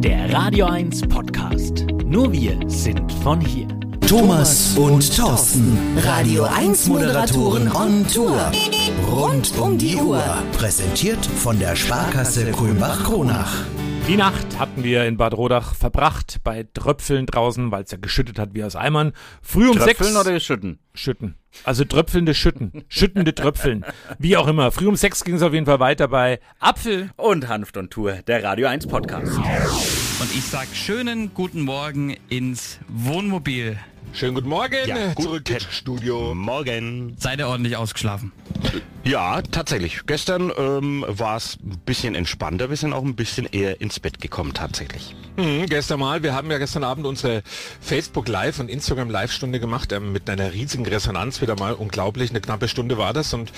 Der Radio 1 Podcast. Nur wir sind von hier. Thomas und Thorsten, Radio 1 Moderatoren on Tour. Rund um die Uhr. Präsentiert von der Sparkasse Kulmbach-Kronach. Die Nacht hatten wir in Bad Rodach verbracht bei Tröpfeln draußen, weil es ja geschüttet hat wie aus Eimern. Früh um Tröpfeln sechs. oder schütten? Schütten. Also tröpfelnde Schütten. Schüttende Tröpfeln. Wie auch immer. Früh um sechs ging es auf jeden Fall weiter bei Apfel. Und Hanft und Tour, der Radio 1 Podcast. Und ich sag schönen guten Morgen ins Wohnmobil. Schönen guten Morgen, Ja, zurück guten ins Studio. Morgen. Seid ihr ordentlich ausgeschlafen? Ja, tatsächlich. Gestern ähm, war es ein bisschen entspannter. Wir sind auch ein bisschen eher ins Bett gekommen, tatsächlich. Mhm, gestern mal, wir haben ja gestern Abend unsere Facebook Live und Instagram Live Stunde gemacht, ähm, mit einer riesigen Resonanz wieder mal. Unglaublich, eine knappe Stunde war das und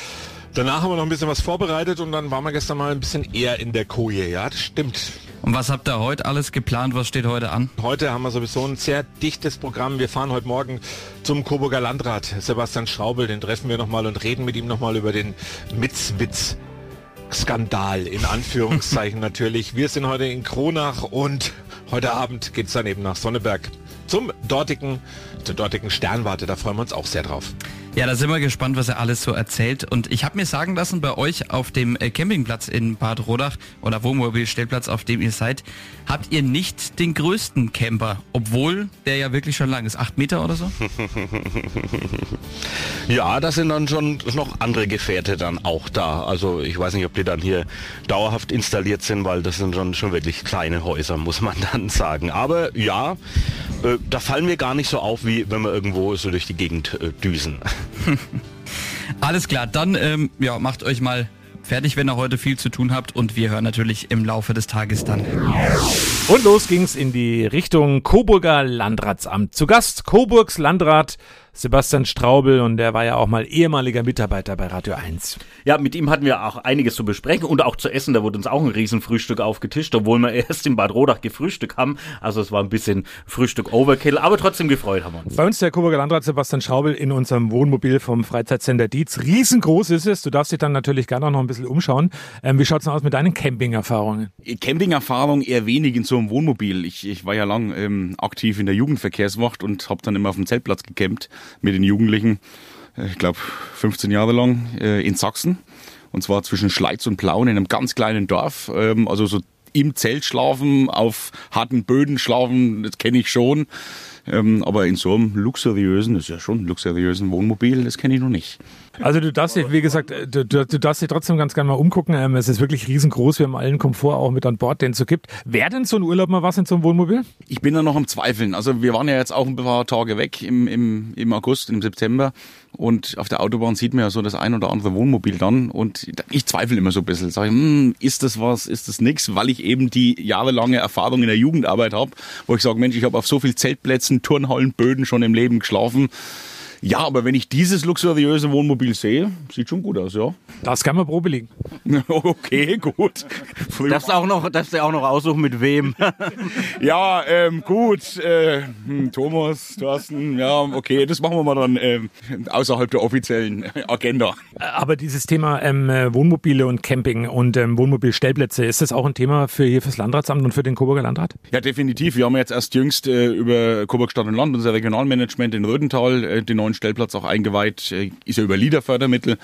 danach haben wir noch ein bisschen was vorbereitet und dann waren wir gestern mal ein bisschen eher in der Koje. Ja, das stimmt. Und was habt ihr heute alles geplant? Was steht heute an? Heute haben wir sowieso ein sehr dichtes Programm. Wir fahren heute Morgen zum Coburger Landrat. Sebastian Schraubel, den treffen wir nochmal und reden mit ihm nochmal über den Mitzwitz. Skandal in Anführungszeichen natürlich. Wir sind heute in Kronach und heute Abend geht's dann eben nach Sonneberg zum dortigen, zur dortigen Sternwarte. Da freuen wir uns auch sehr drauf. Ja, da sind wir gespannt, was er alles so erzählt. Und ich habe mir sagen lassen, bei euch auf dem äh, Campingplatz in Bad Rodach oder Wohnmobilstellplatz, auf dem ihr seid, habt ihr nicht den größten Camper, obwohl der ja wirklich schon lang ist. Acht Meter oder so? Ja, da sind dann schon noch andere Gefährte dann auch da. Also ich weiß nicht, ob die dann hier dauerhaft installiert sind, weil das sind schon, schon wirklich kleine Häuser, muss man dann sagen. Aber ja, äh, da fallen wir gar nicht so auf, wie wenn wir irgendwo so durch die Gegend äh, düsen. Alles klar, dann ähm, ja, macht euch mal fertig, wenn ihr heute viel zu tun habt. Und wir hören natürlich im Laufe des Tages dann. Und los ging's in die Richtung Coburger Landratsamt. Zu Gast Coburgs Landrat Sebastian Straubel und der war ja auch mal ehemaliger Mitarbeiter bei Radio 1. Ja, mit ihm hatten wir auch einiges zu besprechen und auch zu essen. Da wurde uns auch ein Riesenfrühstück aufgetischt, obwohl wir erst in Bad Rodach gefrühstückt haben. Also es war ein bisschen Frühstück Overkill, aber trotzdem gefreut haben wir uns. Bei uns der Coburger Landrat Sebastian Straubel in unserem Wohnmobil vom Freizeitcenter Dietz. Riesengroß ist es. Du darfst dich dann natürlich gerne auch noch ein bisschen umschauen. Ähm, wie schaut's denn aus mit deinen Camping-Erfahrungen? Camping-Erfahrung eher wenig in so einem Wohnmobil. Ich, ich war ja lang ähm, aktiv in der Jugendverkehrswacht und habe dann immer auf dem Zeltplatz gecampt mit den Jugendlichen. Äh, Ich glaube 15 Jahre lang äh, in Sachsen. Und zwar zwischen Schleiz und Plauen in einem ganz kleinen Dorf. Ähm, also so im Zelt schlafen, auf harten Böden schlafen, das kenne ich schon. Ähm, aber in so einem luxuriösen, das ist ja schon luxuriösen Wohnmobil, das kenne ich noch nicht. Also du darfst dich, wie gesagt, äh, du, du, du darfst dich trotzdem ganz gerne mal umgucken. Ähm, es ist wirklich riesengroß. Wir haben allen Komfort auch mit an Bord, den es so gibt. Wäre denn so ein Urlaub mal was in so einem Wohnmobil? Ich bin da noch am Zweifeln. Also wir waren ja jetzt auch ein paar Tage weg im, im, im August, im September. Und auf der Autobahn sieht man ja so das ein oder andere Wohnmobil dann. Und ich zweifle immer so ein bisschen. Sag ich, hm, ist das was, ist das nix? Weil ich eben die jahrelange Erfahrung in der Jugendarbeit habe, wo ich sage, Mensch, ich habe auf so viel Zeltplätzen, Turnhallen, Böden schon im Leben geschlafen. Ja, aber wenn ich dieses luxuriöse Wohnmobil sehe, sieht schon gut aus, ja. Das kann man Probe liegen. Okay, gut. Darfst du auch noch, darfst du auch noch aussuchen, mit wem? Ja, ähm, gut. Äh, hm, Thomas, Thorsten, ja, okay, das machen wir mal dann ähm, außerhalb der offiziellen Agenda. Aber dieses Thema ähm, äh, Wohnmobile und Camping und ähm, Wohnmobilstellplätze, ist das auch ein Thema für hier fürs Landratsamt und für den Coburger Landrat? Ja, definitiv. Wir haben jetzt erst jüngst äh, über Coburg Stadt und Land, unser Regionalmanagement in Rödental, äh, den neuen Stellplatz auch eingeweiht. Äh, ist ja über Liederfördermittel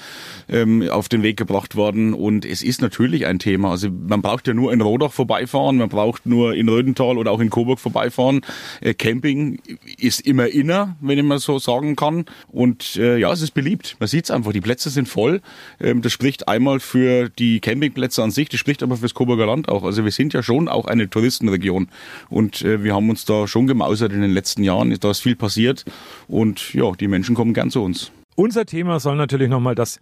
ähm, auf den Weg gebracht worden. Und es ist natürlich ein Thema. Also man braucht ja nur in Rodach vorbeifahren, man braucht nur in Rödental oder auch in Coburg vorbeifahren. Äh, Camping ist immer inner, wenn ich mal so sagen kann. Und äh, ja, es ist beliebt. Man sieht es einfach, die Plätze sind voll. Ähm, das spricht einmal für die Campingplätze an sich, das spricht aber fürs Coburger Land auch. Also wir sind ja schon auch eine Touristenregion. Und äh, wir haben uns da schon gemausert in den letzten Jahren. Da ist viel passiert. Und ja, die Menschen kommen gern zu uns. Unser Thema soll natürlich nochmal das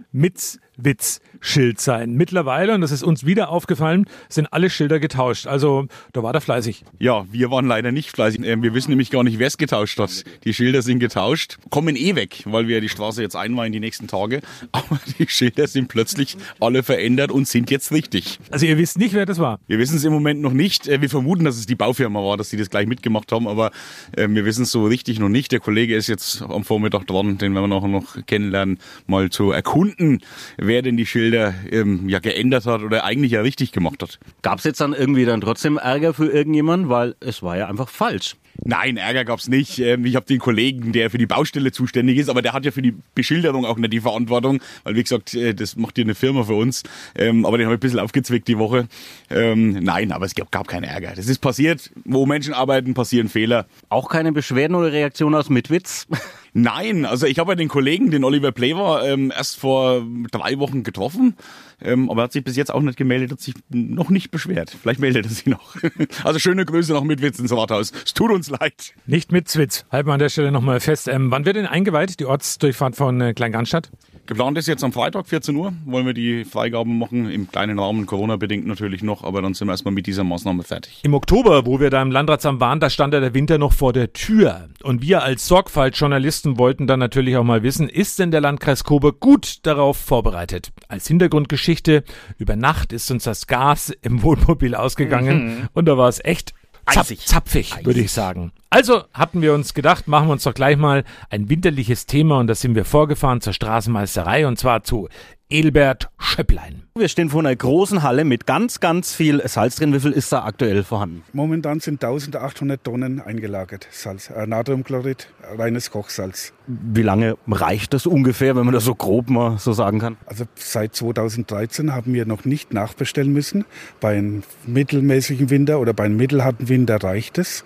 Mitzwitz-Schild sein. Mittlerweile, und das ist uns wieder aufgefallen, sind alle Schilder getauscht. Also da war der fleißig. Ja, wir waren leider nicht fleißig. Ähm, Wir wissen nämlich gar nicht, wer es getauscht hat. Die Schilder sind getauscht, kommen eh weg, weil wir die Straße jetzt einweihen die nächsten Tage. Aber die Schilder sind plötzlich alle verändert und sind jetzt richtig. Also ihr wisst nicht, wer das war. Wir wissen es im Moment noch nicht. Äh, Wir vermuten, dass es die Baufirma war, dass sie das gleich mitgemacht haben, aber äh, wir wissen es so richtig noch nicht. Der Kollege ist jetzt am Vormittag dran, den werden wir nachher noch kennenlernen, mal zu erkunden, wer denn die Schilder ähm, ja geändert hat oder eigentlich ja richtig gemacht hat. Gab es jetzt dann irgendwie dann trotzdem Ärger für irgendjemanden, weil es war ja einfach falsch. Nein, Ärger gab's nicht. Ähm, Ich habe den Kollegen, der für die Baustelle zuständig ist, aber der hat ja für die Beschilderung auch nicht die Verantwortung, weil wie gesagt, äh, das macht ja eine Firma für uns. Ähm, Aber den habe ich ein bisschen aufgezwickt die Woche. Ähm, Nein, aber es gab, gab keinen Ärger. Das ist passiert. Wo Menschen arbeiten, passieren Fehler. Auch keine Beschwerden oder Reaktionen aus Mitwitz? Nein, also ich habe ja den Kollegen, den Oliver Plever, ähm, erst vor drei Wochen getroffen, ähm, aber er hat sich bis jetzt auch nicht gemeldet, hat sich noch nicht beschwert. Vielleicht meldet er sich noch. Also schöne Grüße nach Mitwitz ins Rathaus. Es tut uns leid. Nicht mit Zwitz. Halten wir an der Stelle nochmal fest. Ähm, wann wird denn eingeweiht, die Ortsdurchfahrt von äh, Kleingarnstadt? Geplant ist jetzt am Freitag 14 Uhr, wollen wir die Freigaben machen, im kleinen Rahmen, Corona-bedingt natürlich noch, aber dann sind wir erstmal mit dieser Maßnahme fertig. Im Oktober, wo wir da im Landratsamt waren, da stand ja der Winter noch vor der Tür. Und wir als Sorgfaltjournalisten wollten dann natürlich auch mal wissen, ist denn der Landkreis Coburg gut darauf vorbereitet? Als Hintergrundgeschichte, über Nacht ist uns das Gas im Wohnmobil ausgegangen und da war es echt zap Eisig. zapfig, würde ich sagen. Also hatten wir uns gedacht, machen wir uns doch gleich mal ein winterliches Thema und da sind wir vorgefahren zur Straßenmeisterei und zwar zu Elbert Schöpplein. Wir stehen vor einer großen Halle mit ganz, ganz viel Salz drin. Wie viel ist da aktuell vorhanden? Momentan sind 1800 Tonnen eingelagert. Salz, äh, Natriumchlorid, reines Kochsalz. Wie lange reicht das ungefähr, wenn man das so grob mal so sagen kann? Also seit 2013 haben wir noch nicht nachbestellen müssen. Bei einem mittelmäßigen Winter oder bei einem mittelharten Winter reicht es.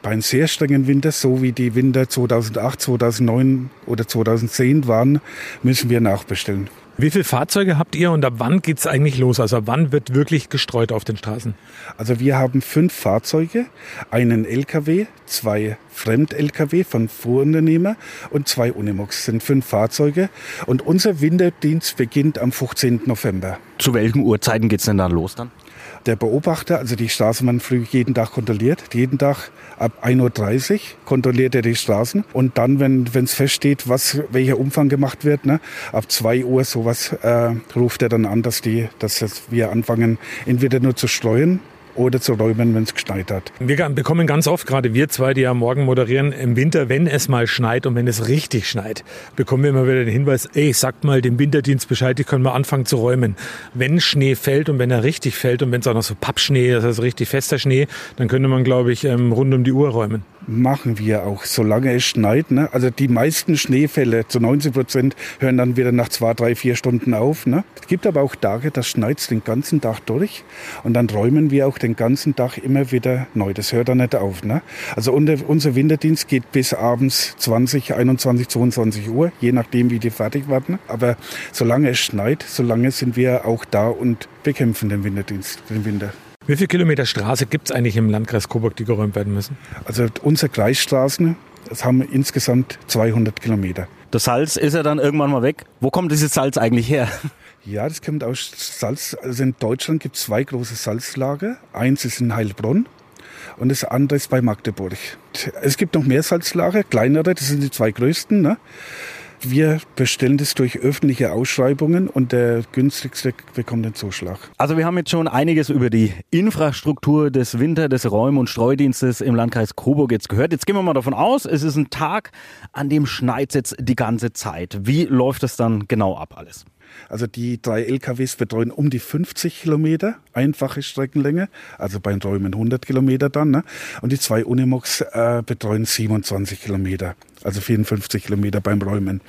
Bei einem sehr strengen Winter, so wie die Winter 2008, 2009 oder 2010 waren, müssen wir nachbestellen. Wie viele Fahrzeuge habt ihr und ab wann geht's eigentlich los? Also ab wann wird wirklich gestreut auf den Straßen? Also wir haben fünf Fahrzeuge, einen LKW, zwei Fremd-LKW von Fuhrunternehmer und zwei Unimox. Das sind fünf Fahrzeuge und unser Winterdienst beginnt am 15. November. Zu welchen Uhrzeiten geht's denn dann los dann? Der Beobachter, also die Straßenbahn früh jeden Tag kontrolliert, jeden Tag ab 1.30 Uhr kontrolliert er die Straßen. Und dann, wenn es feststeht, was, welcher Umfang gemacht wird, ne, ab 2 Uhr sowas äh, ruft er dann an, dass, die, dass das wir anfangen, entweder nur zu streuen oder zu räumen, wenn es geschneit hat. Wir bekommen ganz oft, gerade wir zwei, die ja morgen moderieren, im Winter, wenn es mal schneit und wenn es richtig schneit, bekommen wir immer wieder den Hinweis, ey, sagt mal dem Winterdienst Bescheid, die können mal anfangen zu räumen. Wenn Schnee fällt und wenn er richtig fällt und wenn es auch noch so Pappschnee, das heißt richtig fester Schnee, dann könnte man, glaube ich, ähm, rund um die Uhr räumen. Machen wir auch, solange es schneit. Ne? Also die meisten Schneefälle, zu 90 Prozent, hören dann wieder nach zwei, drei, vier Stunden auf. Ne? Es gibt aber auch Tage, da schneit den ganzen Tag durch und dann räumen wir auch den ganzen Tag immer wieder neu. Das hört dann nicht auf. Ne? Also unser, unser Winterdienst geht bis abends 20, 21, 22 Uhr, je nachdem, wie die fertig werden. Aber solange es schneit, solange sind wir auch da und bekämpfen den Winterdienst, den Winter. Wie viele Kilometer Straße gibt's eigentlich im Landkreis Coburg, die geräumt werden müssen? Also unsere Kreisstraßen, das haben insgesamt 200 Kilometer. Das Salz ist ja dann irgendwann mal weg. Wo kommt dieses Salz eigentlich her? Ja, das kommt aus Salz. Also in Deutschland gibt es zwei große Salzlager. Eins ist in Heilbronn und das andere ist bei Magdeburg. Es gibt noch mehr Salzlager, kleinere, das sind die zwei größten. Ne? Wir bestellen das durch öffentliche Ausschreibungen und der günstigste bekommt den Zuschlag. Also wir haben jetzt schon einiges über die Infrastruktur des Winter-, des Räum- und Streudienstes im Landkreis Coburg jetzt gehört. Jetzt gehen wir mal davon aus, es ist ein Tag, an dem schneit jetzt die ganze Zeit. Wie läuft es dann genau ab alles? Also die drei LKWs betreuen um die 50 Kilometer, einfache Streckenlänge, also beim Räumen 100 Kilometer dann. Ne? Und die zwei Unimox äh, betreuen 27 Kilometer, also 54 Kilometer beim Räumen.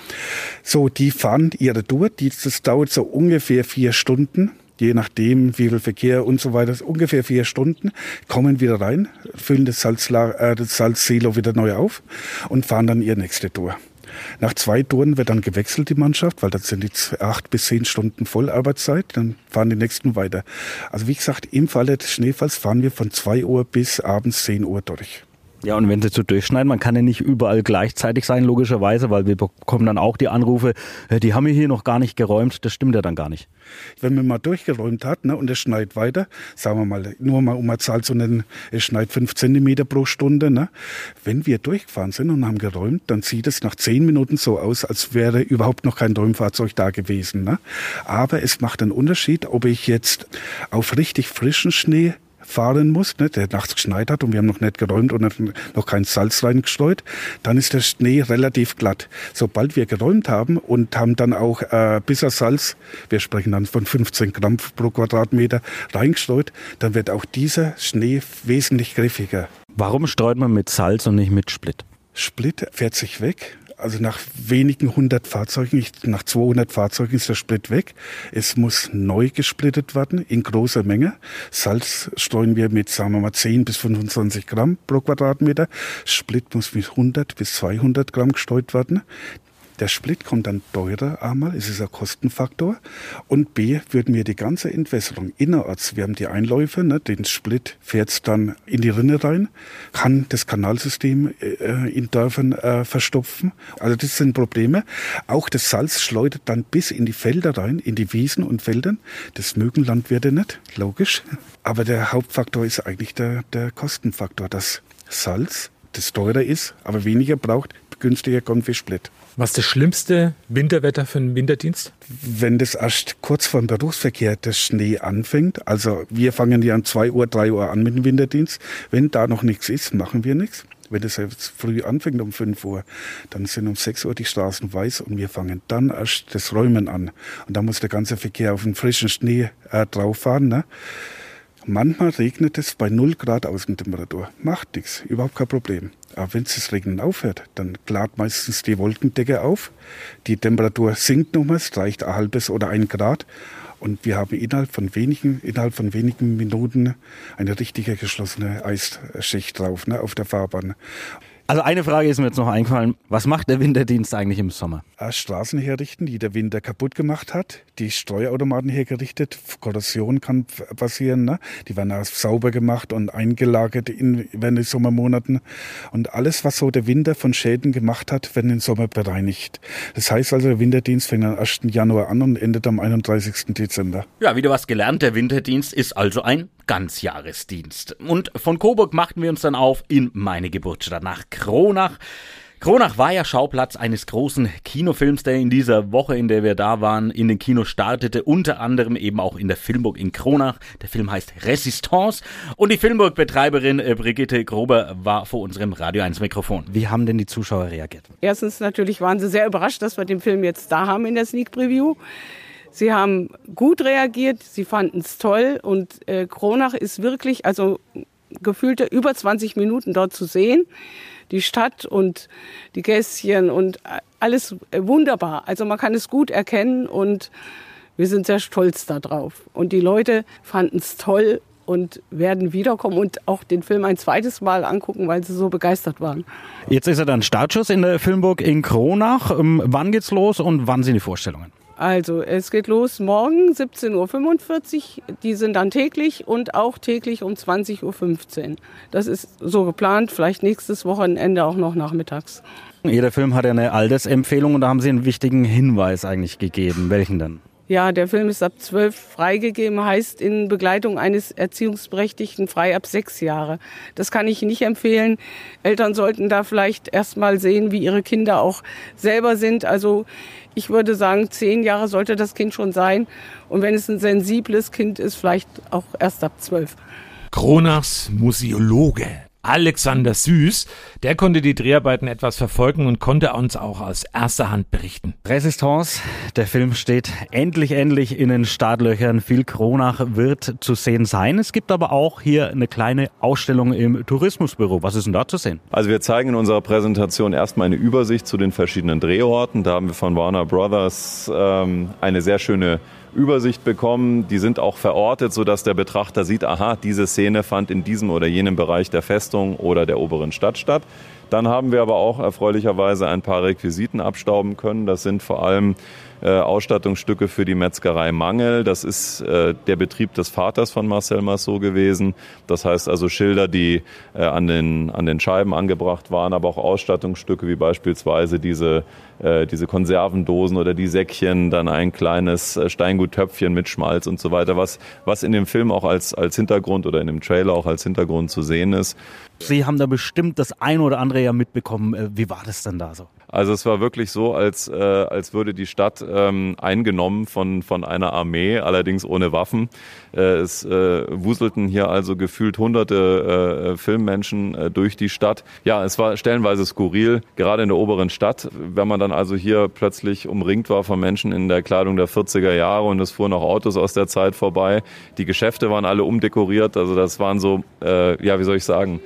So, die fahren ihre Tour, die, das dauert so ungefähr vier Stunden. Je nachdem, wie viel Verkehr und so weiter, ungefähr vier Stunden, kommen wieder rein, füllen das, Salzla äh, das Salzsilo wieder neu auf und fahren dann ihre nächste Tour. Nach zwei Touren wird dann gewechselt die Mannschaft, weil das sind jetzt acht bis zehn Stunden Vollarbeitszeit. Dann fahren die nächsten weiter. Also wie gesagt, im Falle des Schneefalls fahren wir von zwei Uhr bis abends zehn Uhr durch. Ja, und wenn sie zu durchschneiden, man kann ja nicht überall gleichzeitig sein, logischerweise, weil wir bekommen dann auch die Anrufe, äh, die haben wir hier noch gar nicht geräumt, das stimmt ja dann gar nicht. Wenn man mal durchgeräumt hat ne, und es schneit weiter, sagen wir mal, nur mal um eine Zahl zu nennen, es schneit fünf Zentimeter pro Stunde. Ne, wenn wir durchgefahren sind und haben geräumt, dann sieht es nach zehn Minuten so aus, als wäre überhaupt noch kein Räumfahrzeug da gewesen. Ne. Aber es macht einen Unterschied, ob ich jetzt auf richtig frischen Schnee fahren muss, ne, der nachts geschneit hat und wir haben noch nicht geräumt und noch kein Salz reingestreut, dann ist der Schnee relativ glatt. Sobald wir geräumt haben und haben dann auch äh, Salz, wir sprechen dann von 15 Gramm pro Quadratmeter, reingestreut, dann wird auch dieser Schnee wesentlich griffiger. Warum streut man mit Salz und nicht mit Split? Split fährt sich weg. Also nach wenigen hundert Fahrzeugen, nach 200 Fahrzeugen ist der Split weg. Es muss neu gesplittet werden in großer Menge. Salz streuen wir mit, sagen wir mal, 10 bis 25 Gramm pro Quadratmeter. Split muss mit 100 bis 200 Gramm gestreut werden. Der Split kommt dann teurer einmal, es ist ein Kostenfaktor. Und B, würden wir die ganze Entwässerung innerorts, wir haben die Einläufe, ne, den Split fährt dann in die Rinne rein, kann das Kanalsystem äh, in Dörfern äh, verstopfen. Also das sind Probleme. Auch das Salz schleudert dann bis in die Felder rein, in die Wiesen und Feldern. Das mögen Landwirte nicht, logisch. Aber der Hauptfaktor ist eigentlich der, der Kostenfaktor, dass Salz, das teurer ist, aber weniger braucht, günstiger kommt wie Split. Was ist das schlimmste Winterwetter für einen Winterdienst? Wenn das erst kurz vor dem Berufsverkehr der Schnee anfängt, also wir fangen ja um 2 Uhr, 3 Uhr an mit dem Winterdienst. Wenn da noch nichts ist, machen wir nichts. Wenn es jetzt früh anfängt um 5 Uhr, dann sind um 6 Uhr die Straßen weiß und wir fangen dann erst das Räumen an. Und da muss der ganze Verkehr auf den frischen Schnee äh, drauf fahren. Ne? Manchmal regnet es bei 0 Grad Außentemperatur. Macht nichts, überhaupt kein Problem. Aber wenn das Regnen aufhört, dann klart meistens die Wolkendecke auf. Die Temperatur sinkt nochmals, reicht ein halbes oder ein Grad. Und wir haben innerhalb von wenigen, innerhalb von wenigen Minuten eine richtige geschlossene Eisschicht drauf, ne, auf der Fahrbahn. Also eine Frage ist mir jetzt noch eingefallen. Was macht der Winterdienst eigentlich im Sommer? Straßen herrichten, die der Winter kaputt gemacht hat. Die Streuautomaten hergerichtet. Korrosion kann passieren. Ne? Die werden auch sauber gemacht und eingelagert in, während den Sommermonaten. Und alles, was so der Winter von Schäden gemacht hat, werden im Sommer bereinigt. Das heißt also, der Winterdienst fängt am 1. Januar an und endet am 31. Dezember. Ja, wieder was gelernt. Der Winterdienst ist also ein Ganzjahresdienst. Und von Coburg machten wir uns dann auf in meine Geburtsstadt nach Kronach. Kronach war ja Schauplatz eines großen Kinofilms, der in dieser Woche, in der wir da waren, in den Kinos startete, unter anderem eben auch in der Filmburg in Kronach. Der Film heißt Resistance und die Filmburg-Betreiberin äh, Brigitte Grober war vor unserem Radio 1 Mikrofon. Wie haben denn die Zuschauer reagiert? Erstens natürlich waren sie sehr überrascht, dass wir den Film jetzt da haben in der Sneak Preview. Sie haben gut reagiert, sie fanden es toll und äh, Kronach ist wirklich, also gefühlte über 20 Minuten dort zu sehen. Die Stadt und die Gässchen und alles wunderbar. Also man kann es gut erkennen und wir sind sehr stolz darauf. Und die Leute fanden es toll und werden wiederkommen und auch den Film ein zweites Mal angucken, weil sie so begeistert waren. Jetzt ist er dann Startschuss in der Filmburg in Kronach. Ähm, wann geht's los und wann sind die Vorstellungen? Also es geht los morgen 17.45 Uhr. Die sind dann täglich und auch täglich um 20.15 Uhr. Das ist so geplant, vielleicht nächstes Wochenende auch noch nachmittags. Jeder Film hat ja eine Altersempfehlung und da haben Sie einen wichtigen Hinweis eigentlich gegeben. Welchen denn? Ja, der Film ist ab zwölf freigegeben, heißt in Begleitung eines Erziehungsberechtigten frei ab sechs Jahre. Das kann ich nicht empfehlen. Eltern sollten da vielleicht erst mal sehen, wie ihre Kinder auch selber sind. Also ich würde sagen, zehn Jahre sollte das Kind schon sein. Und wenn es ein sensibles Kind ist, vielleicht auch erst ab zwölf. Kronachs Museologe Alexander Süß, der konnte die Dreharbeiten etwas verfolgen und konnte uns auch aus erster Hand berichten. Resistance, der Film steht endlich, endlich in den Startlöchern. Viel Kronach wird zu sehen sein. Es gibt aber auch hier eine kleine Ausstellung im Tourismusbüro. Was ist denn da zu sehen? Also wir zeigen in unserer Präsentation erstmal eine Übersicht zu den verschiedenen Drehorten. Da haben wir von Warner Brothers ähm, eine sehr schöne Übersicht bekommen. Die sind auch verortet, sodass der Betrachter sieht, aha, diese Szene fand in diesem oder jenem Bereich der Festung oder der oberen Stadt statt. Dann haben wir aber auch erfreulicherweise ein paar Requisiten abstauben können. Das sind vor allem Ausstattungsstücke für die Metzgerei Mangel. Das ist äh, der Betrieb des Vaters von Marcel Massot gewesen. Das heißt also Schilder, die äh, an, den, an den Scheiben angebracht waren, aber auch Ausstattungsstücke wie beispielsweise diese, äh, diese Konservendosen oder die Säckchen, dann ein kleines äh, Steinguttöpfchen mit Schmalz und so weiter, was, was in dem Film auch als, als Hintergrund oder in dem Trailer auch als Hintergrund zu sehen ist. Sie haben da bestimmt das ein oder andere ja mitbekommen. Äh, wie war das denn da so? Also es war wirklich so, als, äh, als würde die Stadt ähm, eingenommen von, von einer Armee, allerdings ohne Waffen. Äh, es äh, wuselten hier also gefühlt hunderte äh, Filmmenschen äh, durch die Stadt. Ja, es war stellenweise skurril, gerade in der oberen Stadt, wenn man dann also hier plötzlich umringt war von Menschen in der Kleidung der 40er Jahre und es fuhren auch Autos aus der Zeit vorbei. Die Geschäfte waren alle umdekoriert, also das waren so, äh, ja, wie soll ich sagen,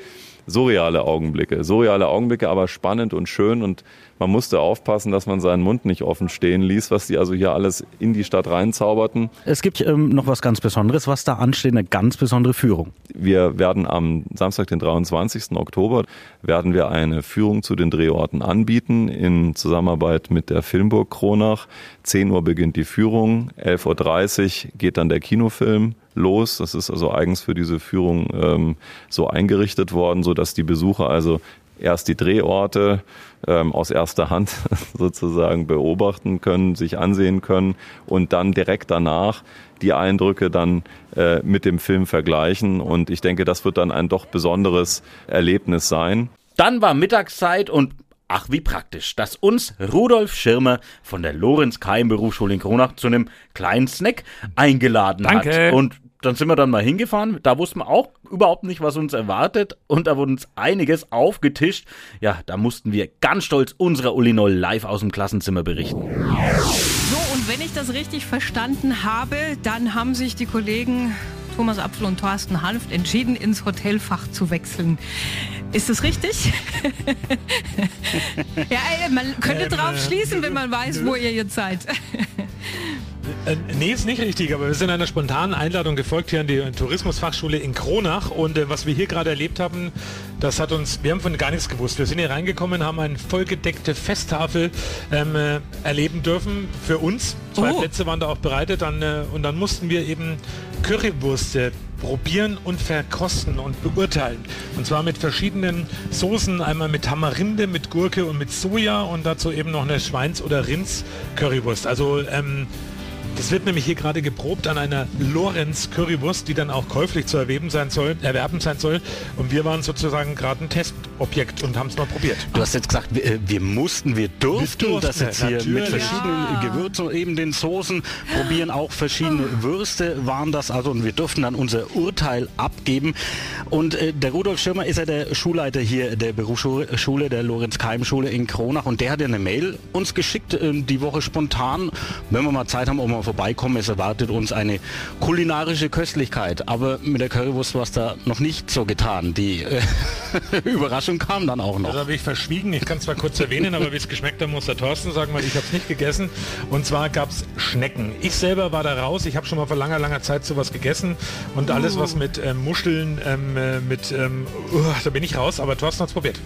surreale Augenblicke. Surreale Augenblicke, aber spannend und schön und man musste aufpassen, dass man seinen Mund nicht offen stehen ließ, was die also hier alles in die Stadt reinzauberten. Es gibt ähm, noch was ganz Besonderes, was da ansteht, eine ganz besondere Führung. Wir werden am Samstag, den 23. Oktober, werden wir eine Führung zu den Drehorten anbieten in Zusammenarbeit mit der Filmburg Kronach. 10 Uhr beginnt die Führung, 11.30 Uhr geht dann der Kinofilm los. Das ist also eigens für diese Führung ähm, so eingerichtet worden, so dass die Besucher also erst die Drehorte ähm, aus erster Hand sozusagen beobachten können, sich ansehen können und dann direkt danach die Eindrücke dann äh, mit dem Film vergleichen. Und ich denke, das wird dann ein doch besonderes Erlebnis sein. Dann war Mittagszeit und Ach, wie praktisch, dass uns Rudolf Schirmer von der Lorenz Keim Berufsschule in Kronach zu einem kleinen Snack eingeladen Danke. hat. Und dann sind wir dann mal hingefahren. Da wussten wir auch überhaupt nicht, was uns erwartet. Und da wurde uns einiges aufgetischt. Ja, da mussten wir ganz stolz unserer Uli Noll live aus dem Klassenzimmer berichten. So, und wenn ich das richtig verstanden habe, dann haben sich die Kollegen Thomas Apfel und Thorsten Hanft entschieden, ins Hotelfach zu wechseln. Ist das richtig? ja, ey, man könnte Ähm, drauf äh, schließen, wenn man weiß, wo ihr jetzt seid. Äh, nee, ist nicht richtig, aber wir sind einer spontanen Einladung gefolgt hier an die Tourismusfachschule in Kronach und äh, was wir hier gerade erlebt haben, das hat uns, wir haben von gar nichts gewusst. Wir sind hier reingekommen, haben eine vollgedeckte Festtafel ähm, äh, erleben dürfen für uns. Zwei Oh. Plätze waren da auch bereitet dann, äh, und dann mussten wir eben Currywürste probieren und verkosten und beurteilen. Und zwar mit verschiedenen Soßen, einmal mit Tamarinde, mit Gurke und mit Soja und dazu eben noch eine Schweins- oder Rinds-Currywurst. Also ähm, das wird nämlich hier gerade geprobt an einer Lorenz Currywurst, die dann auch käuflich zu erwerben sein soll, erwerben sein soll. Und wir waren sozusagen gerade ein Testobjekt und haben es mal probiert. Du hast jetzt gesagt, wir, wir mussten, wir durften, Wir durften, das jetzt hier mit natürlich. verschiedenen Ja. Gewürzen und eben den Soßen probieren. Auch verschiedene Würste waren das. Also und wir durften dann unser Urteil abgeben. Und äh, der Rudolf Schirmer ist ja der Schulleiter hier der Berufsschule Schule, der Lorenz-Keim-Schule in Kronach. Und der hat ja eine Mail uns geschickt, äh, die Woche spontan. Wenn wir mal Zeit haben, um mal vorbeikommen, es erwartet uns eine kulinarische Köstlichkeit. Aber mit der Currywurst war es da noch nicht so getan. Die äh, Überraschung kam dann auch noch. Das habe ich verschwiegen. Ich kann zwar kurz erwähnen, aber wie es geschmeckt hat, muss der Thorsten sagen, weil ich habe es nicht gegessen. Und zwar gab es Schnecken. Ich selber war da raus. Ich habe schon mal vor langer, langer Zeit sowas gegessen. Und alles, was mit ähm, Muscheln, ähm, äh, mit, ähm, uah, da bin ich raus. Aber Thorsten hat es probiert.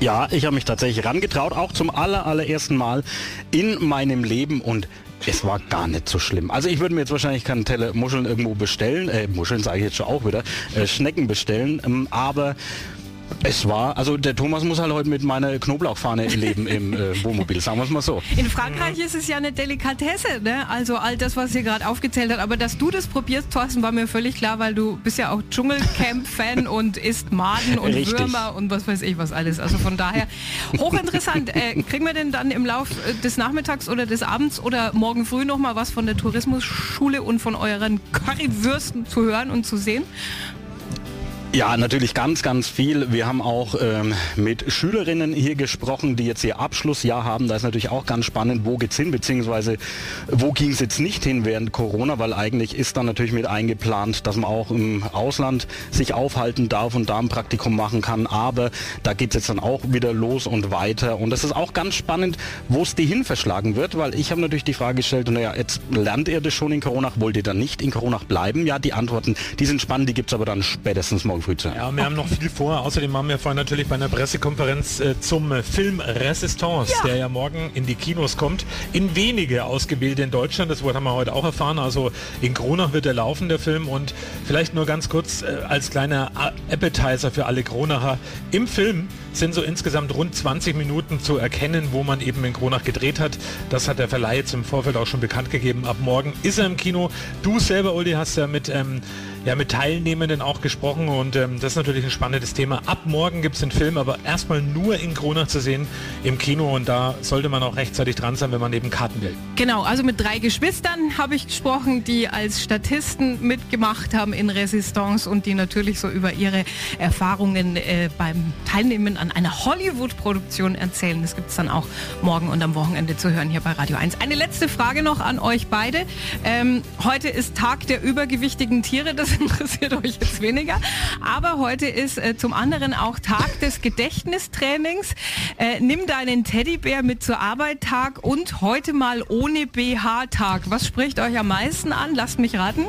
Ja, ich habe mich tatsächlich rangetraut, auch zum aller, allerersten Mal in meinem Leben und es war gar nicht so schlimm. Also ich würde mir jetzt wahrscheinlich keinen Teller Muscheln irgendwo bestellen, äh, Muscheln sage ich jetzt schon auch wieder, äh, Schnecken bestellen, ähm, aber es war, also der Thomas muss halt heute mit meiner Knoblauchfahne leben im äh, Wohnmobil, sagen wir es mal so. In Frankreich ist es ja eine Delikatesse, ne? Also all das, was ihr gerade aufgezählt hat. Aber dass du das probierst, Thorsten, war mir völlig klar, weil du bist ja auch Dschungelcamp-Fan und isst Maden und Richtig. Würmer und was weiß ich was alles. Also von daher hochinteressant. äh, kriegen wir denn dann im Lauf äh, des Nachmittags oder des Abends oder morgen früh noch mal was von der Tourismusschule und von euren Currywürsten zu hören und zu sehen? Ja, natürlich ganz, ganz viel. Wir haben auch ähm, mit Schülerinnen hier gesprochen, die jetzt ihr Abschlussjahr haben. Da ist natürlich auch ganz spannend, wo geht's hin, beziehungsweise wo ging es jetzt nicht hin während Corona, weil eigentlich ist dann natürlich mit eingeplant, dass man auch im Ausland sich aufhalten darf und da ein Praktikum machen kann. Aber da geht's jetzt dann auch wieder los und weiter. Und das ist auch ganz spannend, wo es die hin verschlagen wird, weil ich habe natürlich die Frage gestellt, naja, jetzt lernt ihr das schon in Kronach, wollt ihr dann nicht in Kronach bleiben? Ja, die Antworten, die sind spannend, die gibt's aber dann spätestens morgen früh zu hören. Ja, wir haben noch viel vor. Außerdem haben wir vorhin natürlich bei einer Pressekonferenz äh, zum äh, Film Resistance, der ja morgen in die Kinos kommt. In wenige ausgewählte in Deutschland. Das Wort haben wir heute auch erfahren. Also in Kronach wird er laufen, der Film. Und vielleicht nur ganz kurz äh, als kleiner A- Appetizer für alle Kronacher. Im Film sind so insgesamt rund 20 Minuten zu erkennen, wo man eben in Kronach gedreht hat. Das hat der Verleih jetzt im Vorfeld auch schon bekannt gegeben. Ab morgen ist er im Kino. Du selber, Uli, hast ja mit ähm, ja, mit Teilnehmenden auch gesprochen und ähm, das ist natürlich ein spannendes Thema. Ab morgen gibt es den Film, aber erstmal nur in Kronach zu sehen im Kino und da sollte man auch rechtzeitig dran sein, wenn man eben Karten will. Genau, also mit drei Geschwistern habe ich gesprochen, die als Statisten mitgemacht haben in Resistance und die natürlich so über ihre Erfahrungen äh, beim Teilnehmen an einer Hollywood-Produktion erzählen. Das gibt es dann auch morgen und am Wochenende zu hören hier bei Radio 1. Eine letzte Frage noch an euch beide. Ähm, heute ist Tag der übergewichtigen Tiere, das interessiert euch jetzt weniger. Aber heute ist äh, zum anderen auch Tag des Gedächtnistrainings. Äh, nimm deinen Teddybär mit zur Arbeit Tag und heute mal ohne BH Tag. Was spricht euch am meisten an? Lasst mich raten.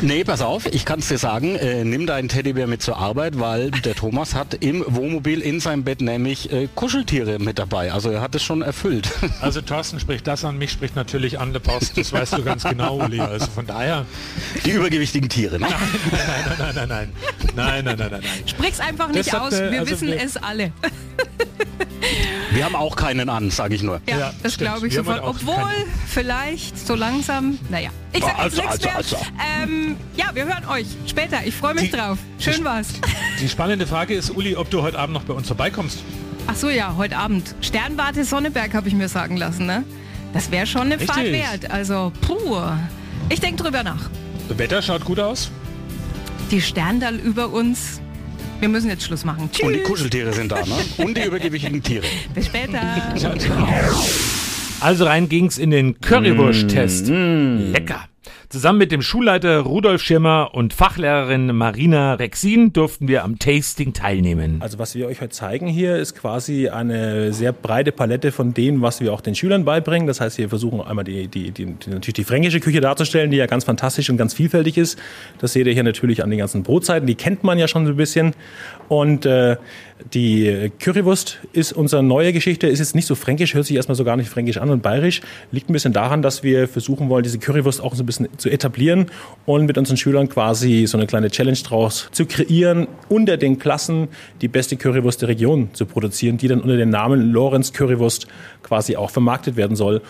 Nee, pass auf, ich kann es dir sagen, äh, nimm deinen Teddybär mit zur Arbeit, weil der Thomas hat im Wohnmobil in seinem Bett nämlich äh, Kuscheltiere mit dabei. Also er hat es schon erfüllt. Also Thorsten spricht das an, mich spricht natürlich an der Post, das weißt du ganz genau, Uli. Also von daher. Die übergewichtigen Tiere, ne? Nein, nein, nein, nein, nein. Nein, nein, nein, nein, nein. Sprich's einfach nicht hat, aus, wir also wissen wir, es alle. Wir haben auch keinen an, sage ich nur. Ja, Ja, das glaube ich Wir sofort. halt Obwohl, keinen- vielleicht so langsam, naja. Ich sag jetzt Also, nichts also, mehr. also. Ähm, ja, wir hören euch später. Ich freue mich Die- drauf. Schön war's. Die spannende Frage ist, Uli, ob du heute Abend noch bei uns vorbeikommst. Ach so, ja, heute Abend. Sternwarte Sonneberg habe ich mir sagen lassen, ne? Das wäre schon eine Fahrt Richtig. wert. Also, puh. Ich denke drüber nach. Das Wetter schaut gut aus. Die Sterndal über uns. Wir müssen jetzt Schluss machen. Tschüss. Und die Kuscheltiere sind da, ne? Und die übergewichtigen Tiere. Bis später. Also rein ging's in den Currywurst-Test. Lecker. Zusammen mit dem Schulleiter Rudolf Schirmer und Fachlehrerin Marina Rexin durften wir am Tasting teilnehmen. Also was wir euch heute zeigen hier ist quasi eine sehr breite Palette von dem, was wir auch den Schülern beibringen. Das heißt, wir versuchen einmal die, die, die, natürlich die fränkische Küche darzustellen, die ja ganz fantastisch und ganz vielfältig ist. Das seht ihr hier natürlich an den ganzen Brotzeiten. Die kennt man ja schon so ein bisschen. Und äh, die Currywurst ist unsere neue Geschichte, ist jetzt nicht so fränkisch, hört sich erstmal so gar nicht fränkisch an und bayerisch. Liegt ein bisschen daran, dass wir versuchen wollen, diese Currywurst auch so ein bisschen zu etablieren und mit unseren Schülern quasi so eine kleine Challenge draus zu kreieren, unter den Klassen die beste Currywurst der Region zu produzieren, die dann unter dem Namen Lorenz Currywurst quasi auch vermarktet werden soll.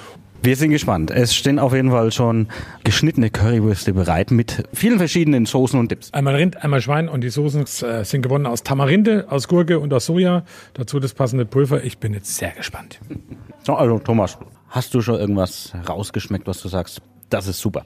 Wir sind gespannt. Es stehen auf jeden Fall schon geschnittene Currywürste bereit mit vielen verschiedenen Soßen und Dips. Einmal Rind, einmal Schwein und die Soßen äh, sind gewonnen aus Tamarinde, aus Gurke und aus Soja. Dazu das passende Pulver. Ich bin jetzt sehr gespannt. So, also Thomas, hast du schon irgendwas rausgeschmeckt, was du sagst? Das ist super.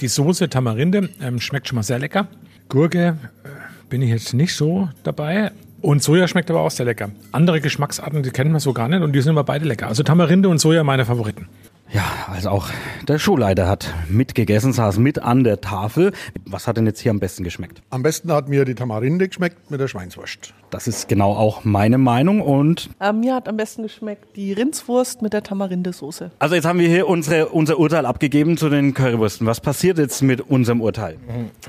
Die Soße Tamarinde ähm, schmeckt schon mal sehr lecker. Gurke äh, bin ich jetzt nicht so dabei. Und Soja schmeckt aber auch sehr lecker. Andere Geschmacksarten, die kennen wir so gar nicht und die sind aber beide lecker. Also Tamarinde und Soja meine Favoriten. Ja, also auch der Schulleiter hat mitgegessen, saß mit an der Tafel. Was hat denn jetzt hier am besten geschmeckt? Am besten hat mir die Tamarinde geschmeckt mit der Schweinswurst. Das ist genau auch meine Meinung und Äh, mir hat am besten geschmeckt die Rindswurst mit der Tamarindesoße. also jetzt haben wir hier unsere, unser Urteil abgegeben zu den Currywürsten. Was passiert jetzt mit unserem Urteil?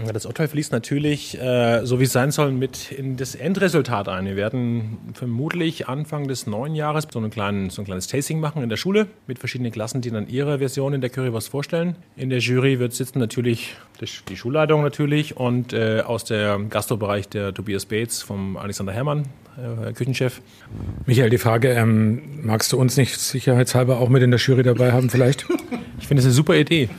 Ja, Das Urteil fließt natürlich, äh, so wie es sein soll, mit in das Endresultat ein. Wir werden vermutlich Anfang des neuen Jahres so, einen kleinen, so ein kleines Tasting machen in der Schule mit verschiedenen Klassen, die dann ihre Version in der Currywurst vorstellen. In der Jury wird sitzen natürlich die, Schulleitung natürlich und äh, aus der Gastrobereich der Tobias Bates vom Alexander Herrmann, äh, Küchenchef. Michael, die Frage, ähm, magst du uns nicht sicherheitshalber auch mit in der Jury dabei haben vielleicht? Ich finde es eine super Idee.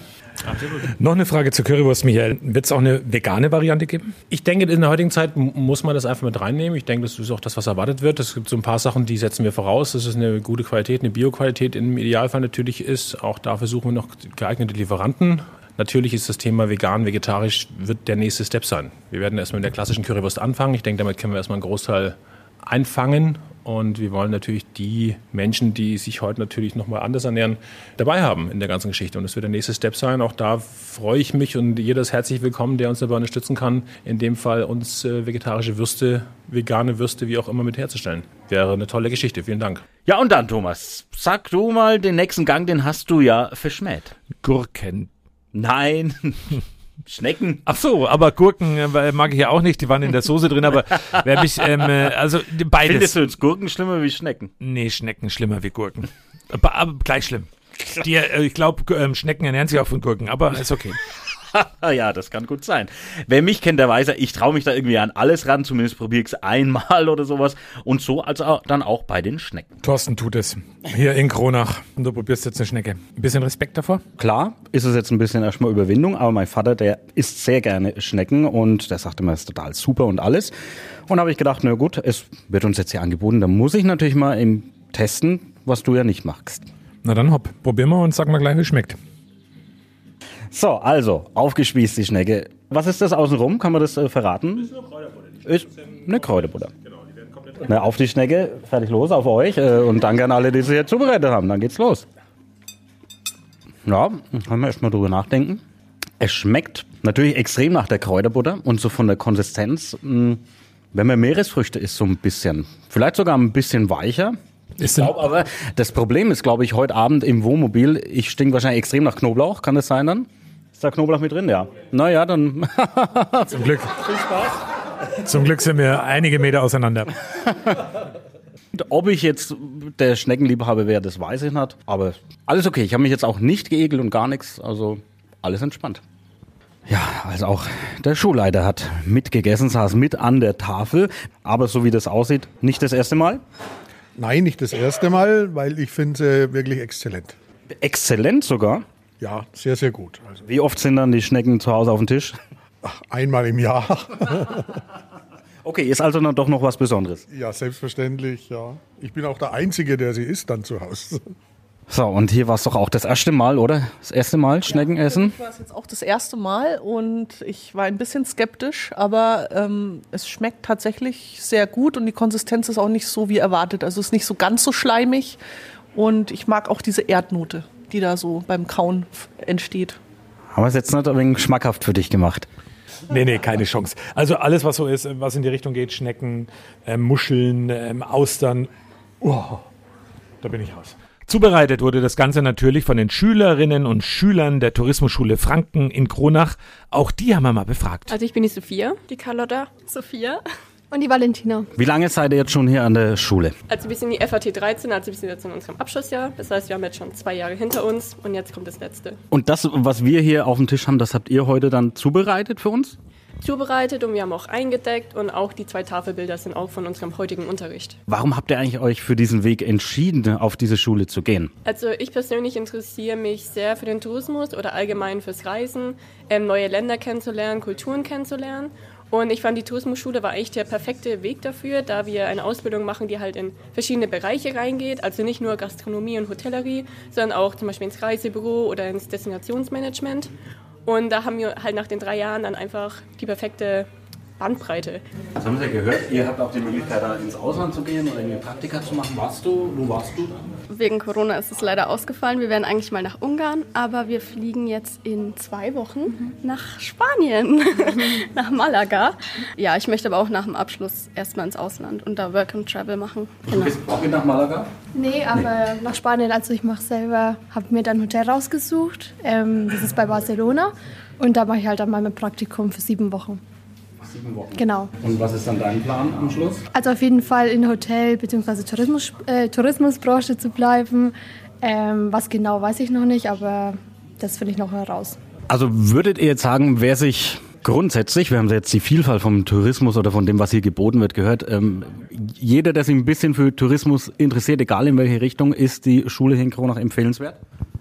Noch eine Frage zur Currywurst, Michael. Wird es auch eine vegane Variante geben? Ich denke, in der heutigen Zeit muss man das einfach mit reinnehmen. Ich denke, das ist auch das, was erwartet wird. Es gibt so ein paar Sachen, die setzen wir voraus, dass es eine gute Qualität, eine Bioqualität im Idealfall natürlich ist. Auch da versuchen wir noch geeignete Lieferanten. Natürlich ist das Thema vegan, vegetarisch, wird der nächste Step sein. Wir werden erstmal mit der klassischen Currywurst anfangen. Ich denke, damit können wir erstmal einen Großteil einfangen. Und wir wollen natürlich die Menschen, die sich heute natürlich nochmal anders ernähren, dabei haben in der ganzen Geschichte. Und das wird der nächste Step sein. Auch da freue ich mich und jeder ist herzlich willkommen, der uns dabei unterstützen kann. In dem Fall uns äh, vegetarische Würste, vegane Würste, wie auch immer, mit herzustellen. Wäre eine tolle Geschichte. Vielen Dank. Ja, und dann, Thomas, sag du mal, den nächsten Gang, den hast du ja verschmäht. Gurken. Nein. Schnecken. Ach so, aber Gurken äh, mag ich ja auch nicht, die waren in der Soße drin, aber wer mich, ähm, äh, also beides. Findest du jetzt Gurken schlimmer wie Schnecken? Nee, Schnecken schlimmer wie Gurken. Aber, aber gleich schlimm. Die, äh, ich glaube, ähm, Schnecken ernähren sich auch von Gurken, aber ist okay. ja, das kann gut sein. Wer mich kennt, der weiß ja, ich traue mich da irgendwie an alles ran, zumindest probiere ich es einmal oder sowas. Und so also dann auch bei den Schnecken. Thorsten tut es. Hier in Kronach. Und du probierst jetzt eine Schnecke. Ein bisschen Respekt davor? Klar, ist es jetzt ein bisschen erstmal Überwindung, aber mein Vater, der isst sehr gerne Schnecken und der sagt immer, es ist total super und alles. Und habe ich gedacht, na gut, es wird uns jetzt hier angeboten, dann muss ich natürlich mal im testen, was du ja nicht magst. Na dann hopp, probieren wir und sag mal gleich, wie es schmeckt. So, also, aufgespießt die Schnecke. Was ist das außenrum? Kann man das äh, verraten? Ist eine Kräuterbutter. Ist eine Kräuterbutter. Na, auf die Schnecke, fertig los, auf euch. Äh, und danke an alle, die sie hier zubereitet haben. Dann geht's los. Ja, können wir erstmal drüber nachdenken. Es schmeckt natürlich extrem nach der Kräuterbutter und so von der Konsistenz, mh, wenn man Meeresfrüchte isst, so ein bisschen. Vielleicht sogar ein bisschen weicher. Ich glaube aber, das Problem ist, glaube ich, heute Abend im Wohnmobil, ich stink wahrscheinlich extrem nach Knoblauch. Kann das sein dann? Ist da Knoblauch mit drin? Ja. Naja, dann. Zum Glück. Viel Spaß. Zum Glück sind wir einige Meter auseinander. Ob ich jetzt der Schneckenliebhaber wäre, das weiß ich nicht. Aber alles okay. Ich habe mich jetzt auch nicht geekelt und gar nichts. Also alles entspannt. Ja, also auch der Schulleiter hat mitgegessen, saß mit an der Tafel. Aber so wie das aussieht, nicht das erste Mal. Nein, nicht das erste Mal, weil ich finde sie wirklich exzellent. Exzellent sogar. Ja, sehr, sehr gut. Also Wie oft sind dann die Schnecken zu Hause auf dem Tisch? einmal im Jahr. Okay, ist also noch, doch noch was Besonderes. ja, selbstverständlich, ja. Ich bin auch der Einzige, der sie isst dann zu Hause. So, und hier war es doch auch das erste Mal, oder? Das erste Mal Schnecken essen? Das war es jetzt auch das erste Mal und ich war ein bisschen skeptisch, aber ähm, es schmeckt tatsächlich sehr gut und die Konsistenz ist auch nicht so wie erwartet. Also es ist nicht so ganz so schleimig und ich mag auch diese Erdnote, die da so beim Kauen entsteht. Haben wir es jetzt nicht ein wenig schmackhaft für dich gemacht? Nee, nee, keine Chance. Also alles, was so ist, was in die Richtung geht, Schnecken, ähm, Muscheln, ähm, Austern, oh, da bin ich raus. Zubereitet wurde das Ganze natürlich von den Schülerinnen und Schülern der Tourismusschule Franken in Kronach. Auch die haben wir mal befragt. Also ich bin die Sophia. Die Carlotta. Sophia. Und die Valentina. Wie lange seid ihr jetzt schon hier an der Schule? Also wir sind die FAT 13, also wir sind jetzt in unserem Abschlussjahr. Das heißt, wir haben jetzt schon zwei Jahre hinter uns und jetzt kommt das letzte. Und das, was wir hier auf dem Tisch haben, das habt ihr heute dann zubereitet für uns? Zubereitet und wir haben auch eingedeckt und auch die zwei Tafelbilder sind auch von unserem heutigen Unterricht. Warum habt ihr eigentlich euch für diesen Weg entschieden, auf diese Schule zu gehen? Also ich persönlich interessiere mich sehr für den Tourismus oder allgemein fürs Reisen, ähm, neue Länder kennenzulernen, Kulturen kennenzulernen. Und ich fand, die Tourismusschule war eigentlich der perfekte Weg dafür, da wir eine Ausbildung machen, die halt in verschiedene Bereiche reingeht. Also nicht nur Gastronomie und Hotellerie, sondern auch zum Beispiel ins Reisebüro oder ins Destinationsmanagement. Und da haben wir halt nach den drei Jahren dann einfach die perfekte Bandbreite. Das haben Sie ja gehört. Ihr habt auch die Möglichkeit, da ins Ausland zu gehen oder irgendwie Praktika zu machen. Warst du? Wo warst du? Wegen Corona ist es leider ausgefallen. Wir wären eigentlich mal nach Ungarn, aber wir fliegen jetzt in zwei Wochen nach Spanien, nach Malaga. Ja, ich möchte aber auch nach dem Abschluss erstmal ins Ausland und da Work and Travel machen. Du bist auch nach Malaga? Nee, aber nach Spanien. Also ich mache selber, habe mir dann ein Hotel rausgesucht. Ähm, das ist bei Barcelona. Und da mache ich halt dann mal mein Praktikum für sieben Wochen. Sieben Wochen. Genau. Und was ist dann dein Plan am Schluss? Also auf jeden Fall in Hotel- bzw. Tourismus, äh, Tourismusbranche zu bleiben. Ähm, was genau weiß ich noch nicht, aber das finde ich noch heraus. Also würdet ihr jetzt sagen, wer sich grundsätzlich, wir haben jetzt die Vielfalt vom Tourismus oder von dem, was hier geboten wird, gehört, ähm, jeder, der sich ein bisschen für Tourismus interessiert, egal in welche Richtung, ist die Schule hier in Kronach empfehlenswert?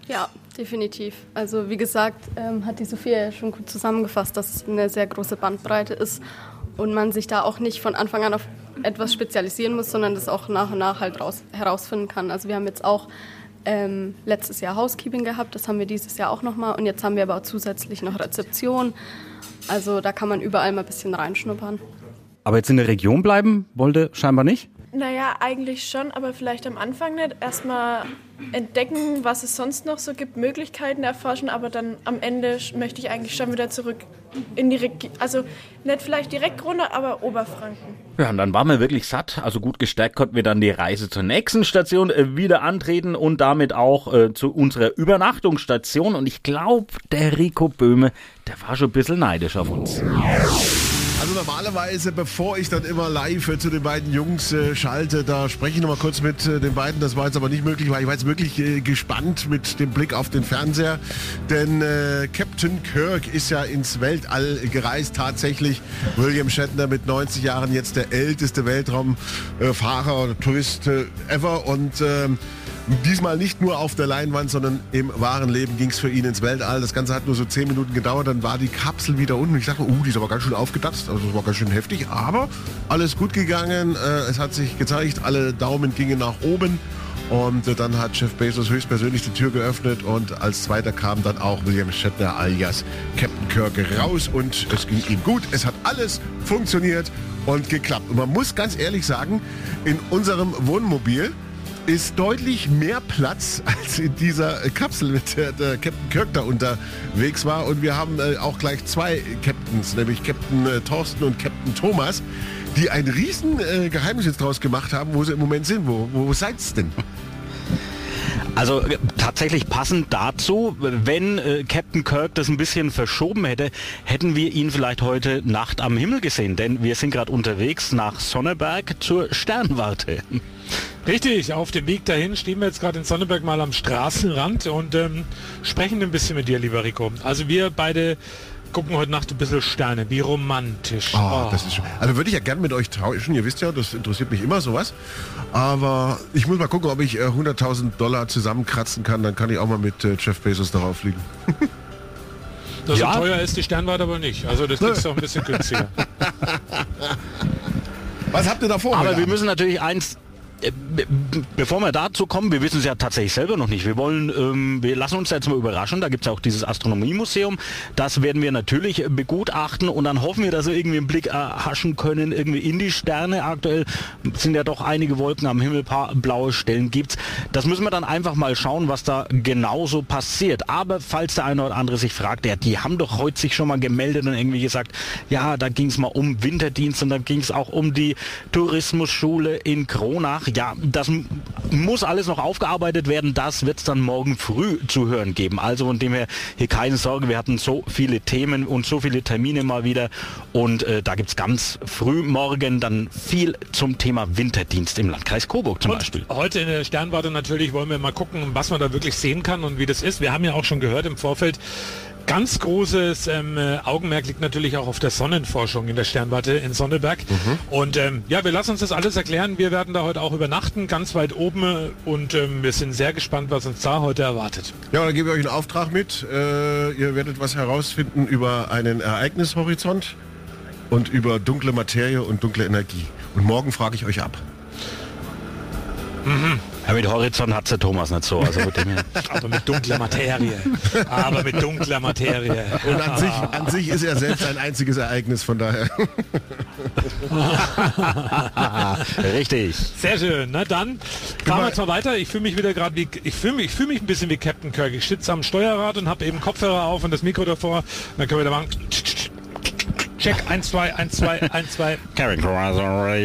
Ja, definitiv. Also wie gesagt, ähm, hat die Sophia ja schon gut zusammengefasst, dass es eine sehr große Bandbreite ist und man sich da auch nicht von Anfang an auf etwas spezialisieren muss, sondern das auch nach und nach halt raus, herausfinden kann. Also wir haben jetzt auch ähm, letztes Jahr Housekeeping gehabt, das haben wir dieses Jahr auch nochmal und jetzt haben wir aber auch zusätzlich noch Rezeption. Also da kann man überall mal ein bisschen reinschnuppern. Aber jetzt in der Region bleiben wollte scheinbar nicht? Naja, eigentlich schon, aber vielleicht am Anfang nicht. Erstmal entdecken, was es sonst noch so gibt, Möglichkeiten erforschen, aber dann am Ende möchte ich eigentlich schon wieder zurück in die Region. Also nicht vielleicht direkt runter, aber Oberfranken. Ja, und dann waren wir wirklich satt. Also gut gestärkt konnten wir dann die Reise zur nächsten Station äh, wieder antreten und damit auch äh, zu unserer Übernachtungsstation. Und ich glaube, der Rico Böhme, der war schon ein bisschen neidisch auf uns. Also normalerweise, bevor ich dann immer live zu den beiden Jungs äh, schalte, da spreche ich noch mal kurz mit äh, den beiden. Das war jetzt aber nicht möglich, weil ich war jetzt wirklich äh, gespannt mit dem Blick auf den Fernseher. Denn äh, Captain Kirk ist ja ins Weltall gereist tatsächlich. William Shatner mit 90 Jahren jetzt der älteste Weltraumfahrer oder Tourist äh, ever. Und ähm, Diesmal nicht nur auf der Leinwand, sondern im wahren Leben ging es für ihn ins Weltall. Das Ganze hat nur so zehn Minuten gedauert, dann war die Kapsel wieder unten. Ich dachte, uh, die ist aber ganz schön aufgedatzt, also das war ganz schön heftig, aber alles gut gegangen. Äh, es hat sich gezeigt, alle Daumen gingen nach oben. Und äh, dann hat Jeff Bezos höchstpersönlich die Tür geöffnet und als zweiter kam dann auch William Shatner alias Captain Kirk raus und es ging ihm gut. Es hat alles funktioniert und geklappt. Und man muss ganz ehrlich sagen, in unserem Wohnmobil ist deutlich mehr Platz als in dieser Kapsel, mit der, der Captain Kirk da unterwegs war. Und wir haben äh, auch gleich zwei Captains, nämlich Captain äh, Thorsten und Captain Thomas, die ein riesen äh, Geheimnis jetzt draus gemacht haben, wo sie im Moment sind. Wo, wo seid's denn? Also äh, tatsächlich passend dazu, wenn äh, Captain Kirk das ein bisschen verschoben hätte, hätten wir ihn vielleicht heute Nacht am Himmel gesehen, denn wir sind gerade unterwegs nach Sonneberg zur Sternwarte. Richtig, auf dem Weg dahin stehen wir jetzt gerade in Sonneberg mal am Straßenrand und ähm, sprechen ein bisschen mit dir, lieber Rico. Also wir beide gucken heute Nacht ein bisschen Sterne. Wie romantisch. Oh, das ist schön. Also würde ich ja gern mit euch tauschen. Ihr wisst ja, das interessiert mich immer sowas. Aber ich muss mal gucken, ob ich äh, 100.000 Dollar zusammenkratzen kann. Dann kann ich auch mal mit äh, Jeff Bezos darauf fliegen. Das Ja. so teuer ist die Sternwarte aber nicht. Also das ist doch ein bisschen günstiger. Was habt ihr da vor? Aber wir Abend? müssen natürlich eins Bevor wir dazu kommen, wir wissen es ja tatsächlich selber noch nicht. Wir wollen, ähm, wir lassen uns jetzt mal überraschen. Da gibt es auch dieses Astronomiemuseum. Das werden wir natürlich begutachten und dann hoffen wir, dass wir irgendwie einen Blick erhaschen können, irgendwie in die Sterne. Aktuell sind ja doch einige Wolken am Himmel, paar blaue Stellen gibt's. Das müssen wir dann einfach mal schauen, was da genauso passiert. Aber falls der eine oder andere sich fragt, ja, die haben doch heute sich schon mal gemeldet und irgendwie gesagt, ja, da ging es mal um Winterdienst und dann ging es auch um die Tourismusschule in Kronach. Ja, das muss alles noch aufgearbeitet werden. Das wird es dann morgen früh zu hören geben. Also von dem her hier keine Sorge. Wir hatten so viele Themen und so viele Termine mal wieder. Und äh, da gibt es ganz früh morgen dann viel zum Thema Winterdienst im Landkreis Coburg zum Beispiel. Heute in der Sternwarte natürlich wollen wir mal gucken, was man da wirklich sehen kann und wie das ist. Wir haben ja auch schon gehört im Vorfeld, ganz großes ähm, äh, Augenmerk liegt natürlich auch auf der Sonnenforschung in der Sternwarte in Sonneberg. Und ähm, ja, wir lassen uns das alles erklären. Wir werden da heute auch übernachten, ganz weit oben und ähm, wir sind sehr gespannt, was uns da heute erwartet. Ja, dann gebe ich euch einen Auftrag mit. Äh, ihr werdet was herausfinden über einen Ereignishorizont und über dunkle Materie und dunkle Energie. Und morgen frage ich euch ab. Ja, mit Horizont hat der Thomas nicht so. Also mit dem. Aber mit dunkler Materie. Aber mit dunkler Materie. Und an sich, an sich ist er selbst ein einziges Ereignis, von daher. Richtig. Sehr schön. Na dann fahren wir jetzt mal weiter. Ich fühle mich wieder gerade wie ich fühle mich, ich fühle mich ein bisschen wie Captain Kirk. Ich sitze am Steuerrad und habe eben Kopfhörer auf und das Mikro davor. Dann können wir da machen. Check 1 2 1 2 1 2. Carrying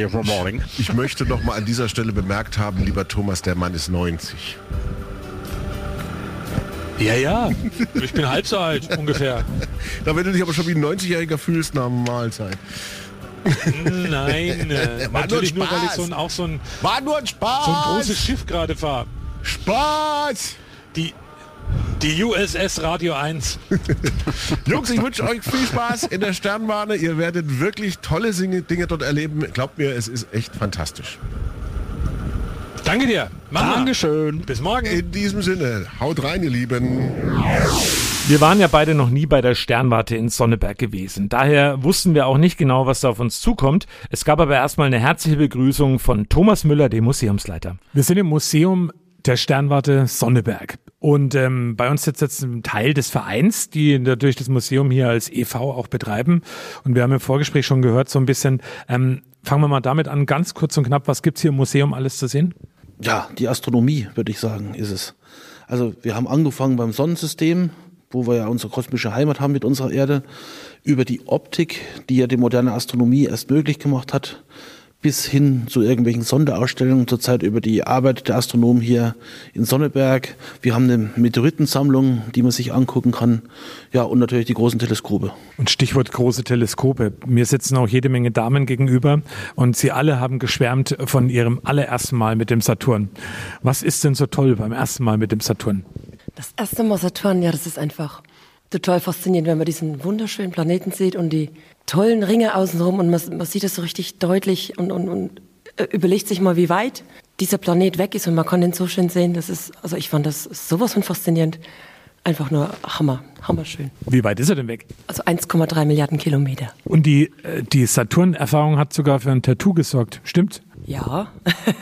for morning. Ich möchte noch mal an dieser Stelle bemerkt haben, lieber Thomas, der Mann ist 90. Ja, ja. Ich bin halb so alt ungefähr. Da wenn du dich aber schon wie ein 90-Jähriger fühlst nach einer Mahlzeit. Nein, äh, War nur natürlich nur, weil ich so ein, auch so ein War nur ein Spaß. so ein großes Schiff gerade fahre. Spaß. Die die USS Radio 1. Jungs, ich wünsche euch viel Spaß in der Sternbahn. Ihr werdet wirklich tolle Dinge dort erleben. Glaubt mir, es ist echt fantastisch. Danke dir. Mama. Dankeschön. Bis morgen. In diesem Sinne, haut rein, ihr Lieben. Wir waren ja beide noch nie bei der Sternwarte in Sonneberg gewesen. Daher wussten wir auch nicht genau, was da auf uns zukommt. Es gab aber erstmal eine herzliche Begrüßung von Thomas Müller, dem Museumsleiter. Wir sind im Museum der Sternwarte Sonneberg. Und ähm, bei uns sitzt jetzt ein Teil des Vereins, die natürlich das Museum hier als EV auch betreiben. Und wir haben im Vorgespräch schon gehört, so ein bisschen, ähm, fangen wir mal damit an, ganz kurz und knapp, was gibt's hier im Museum alles zu sehen? Ja, die Astronomie, würde ich sagen, ist es. Also wir haben angefangen beim Sonnensystem, wo wir ja unsere kosmische Heimat haben mit unserer Erde, über die Optik, die ja die moderne Astronomie erst möglich gemacht hat, bis hin zu irgendwelchen Sonderausstellungen zurzeit über die Arbeit der Astronomen hier in Sonneberg. Wir haben eine Meteoritensammlung, die man sich angucken kann. Ja, und natürlich die großen Teleskope. Und Stichwort große Teleskope. Mir sitzen auch jede Menge Damen gegenüber und sie alle haben geschwärmt von ihrem allerersten Mal mit dem Saturn. Was ist denn so toll beim ersten Mal mit dem Saturn? Das erste Mal Saturn, ja, das ist einfach total faszinierend, wenn man diesen wunderschönen Planeten sieht und die tollen Ringe außenrum und man, man sieht das so richtig deutlich und, und, und äh, überlegt sich mal, wie weit dieser Planet weg ist und man kann den so schön sehen. Das ist, also ich fand das sowas von faszinierend. Einfach nur Hammer, hammerschön. Wie weit ist er denn weg? Also 1,3 Milliarden Kilometer. Und die, äh, die Saturn-Erfahrung hat sogar für ein Tattoo gesorgt, stimmt? Ja,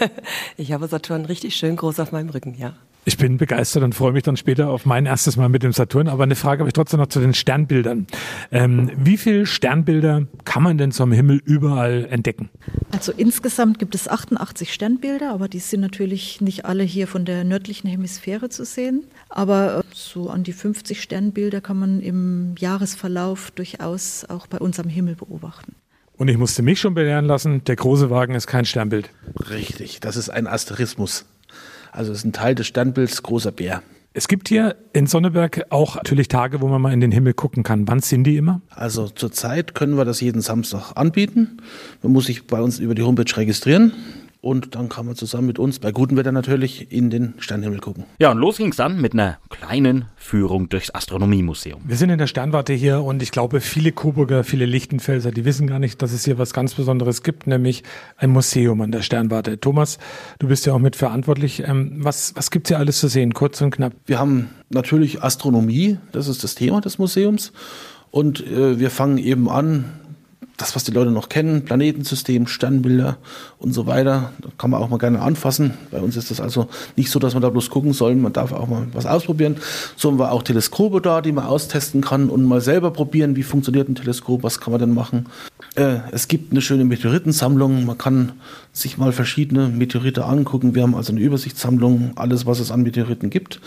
ich habe Saturn richtig schön groß auf meinem Rücken, ja. Ich bin begeistert und freue mich dann später auf mein erstes Mal mit dem Saturn. Aber eine Frage habe ich trotzdem noch zu den Sternbildern. Ähm, wie viele Sternbilder kann man denn zum Himmel überall entdecken? Also insgesamt gibt es 88 Sternbilder, aber die sind natürlich nicht alle hier von der nördlichen Hemisphäre zu sehen. Aber äh, so an die 50 Sternbilder kann man im Jahresverlauf durchaus auch bei uns am Himmel beobachten. Und ich musste mich schon belehren lassen, der große Wagen ist kein Sternbild. Richtig, das ist ein Asterismus. Also es ist ein Teil des Sternbilds großer Bär. Es gibt hier in Sonneberg auch natürlich Tage, wo man mal in den Himmel gucken kann. Wann sind die immer? Also zurzeit können wir das jeden Samstag anbieten. Man muss sich bei uns über die Homepage registrieren. Und dann kann man zusammen mit uns, bei gutem Wetter natürlich, in den Sternhimmel gucken. Ja, und los ging's dann mit einer kleinen Führung durchs Astronomiemuseum. Wir sind in der Sternwarte hier und ich glaube, viele Coburger, viele Lichtenfelser, die wissen gar nicht, dass es hier was ganz Besonderes gibt, nämlich ein Museum an der Sternwarte. Thomas, du bist ja auch mit verantwortlich. Ähm, was, was gibt's hier alles zu sehen, kurz und knapp? Wir haben natürlich Astronomie, das ist das Thema des Museums. Und äh, wir fangen eben an, das, was die Leute noch kennen, Planetensystem, Sternbilder und so weiter, da kann man auch mal gerne anfassen. Bei uns ist das also nicht so, dass man da bloß gucken soll, man darf auch mal was ausprobieren. So haben wir auch Teleskope da, die man austesten kann und mal selber probieren, wie funktioniert ein Teleskop, was kann man denn machen. Äh, es gibt eine schöne Meteoritensammlung, man kann sich mal verschiedene Meteorite angucken. Wir haben also eine Übersichtssammlung, alles, was es an Meteoriten gibt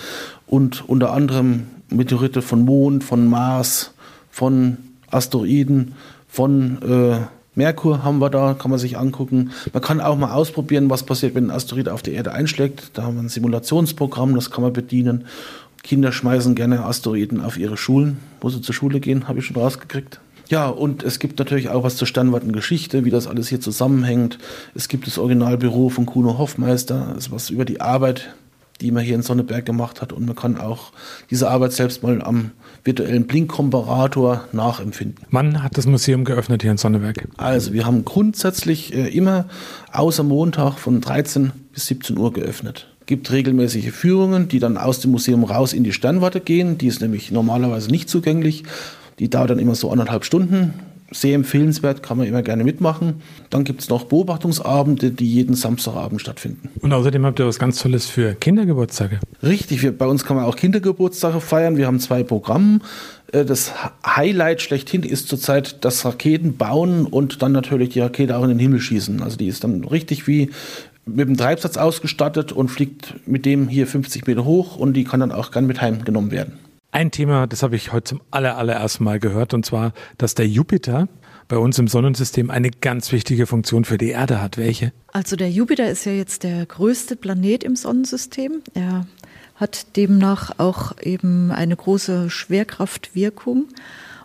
und unter anderem Meteorite von Mond, von Mars, von Asteroiden, von äh, Merkur haben wir da, kann man sich angucken. Man kann auch mal ausprobieren, was passiert, wenn ein Asteroid auf die Erde einschlägt. Da haben wir ein Simulationsprogramm, das kann man bedienen. Kinder schmeißen gerne Asteroiden auf ihre Schulen, wo sie zur Schule gehen, habe ich schon rausgekriegt. Ja, und es gibt natürlich auch was zur Sternwartengeschichte, wie das alles hier zusammenhängt. Es gibt das Originalbüro von Kuno Hoffmeister, ist was über die Arbeit, die man hier in Sonneberg gemacht hat. Und man kann auch diese Arbeit selbst mal am virtuellen Blinkkomparator nachempfinden. Wann hat das Museum geöffnet hier in Sonneberg? Also wir haben grundsätzlich äh, immer außer Montag von 13 bis 17 Uhr geöffnet. Gibt regelmäßige Führungen, die dann aus dem Museum raus in die Sternwarte gehen. Die ist nämlich normalerweise nicht zugänglich. Die dauert dann immer so anderthalb Stunden sehr empfehlenswert, kann man immer gerne mitmachen. Dann gibt es noch Beobachtungsabende, die jeden Samstagabend stattfinden. Und außerdem habt ihr was ganz Tolles für Kindergeburtstage. Richtig, wir, bei uns kann man auch Kindergeburtstage feiern. Wir haben zwei Programme. Äh, das Highlight schlechthin ist zurzeit das Raketenbauen und dann natürlich die Rakete auch in den Himmel schießen. Also die ist dann richtig wie mit dem Treibsatz ausgestattet und fliegt mit dem hier 50 Meter hoch und die kann dann auch gern mit heimgenommen werden. Ein Thema, das habe ich heute zum aller, allerersten Mal gehört, und zwar, dass der Jupiter bei uns im Sonnensystem eine ganz wichtige Funktion für die Erde hat. Welche? Also der Jupiter ist ja jetzt der größte Planet im Sonnensystem. Er hat demnach auch eben eine große Schwerkraftwirkung.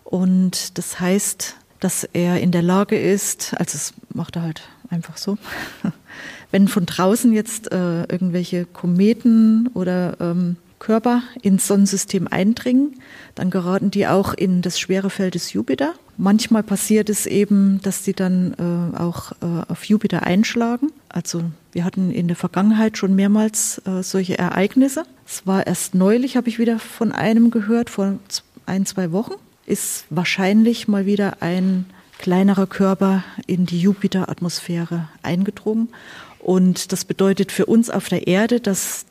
Und das heißt, dass er in der Lage ist, also das macht er halt einfach so, wenn von draußen jetzt äh, irgendwelche Kometen oder ähm, Körper ins Sonnensystem eindringen, dann geraten die auch in das schwere Feld des Jupiter. Manchmal passiert es eben, dass sie dann äh, auch äh, auf Jupiter einschlagen. Also wir hatten in der Vergangenheit schon mehrmals äh, solche Ereignisse. Es war erst neulich, habe ich wieder von einem gehört, vor ein, zwei Wochen, ist wahrscheinlich mal wieder ein kleinerer Körper in die Jupiter-Atmosphäre eingedrungen. Und das bedeutet für uns auf der Erde, dass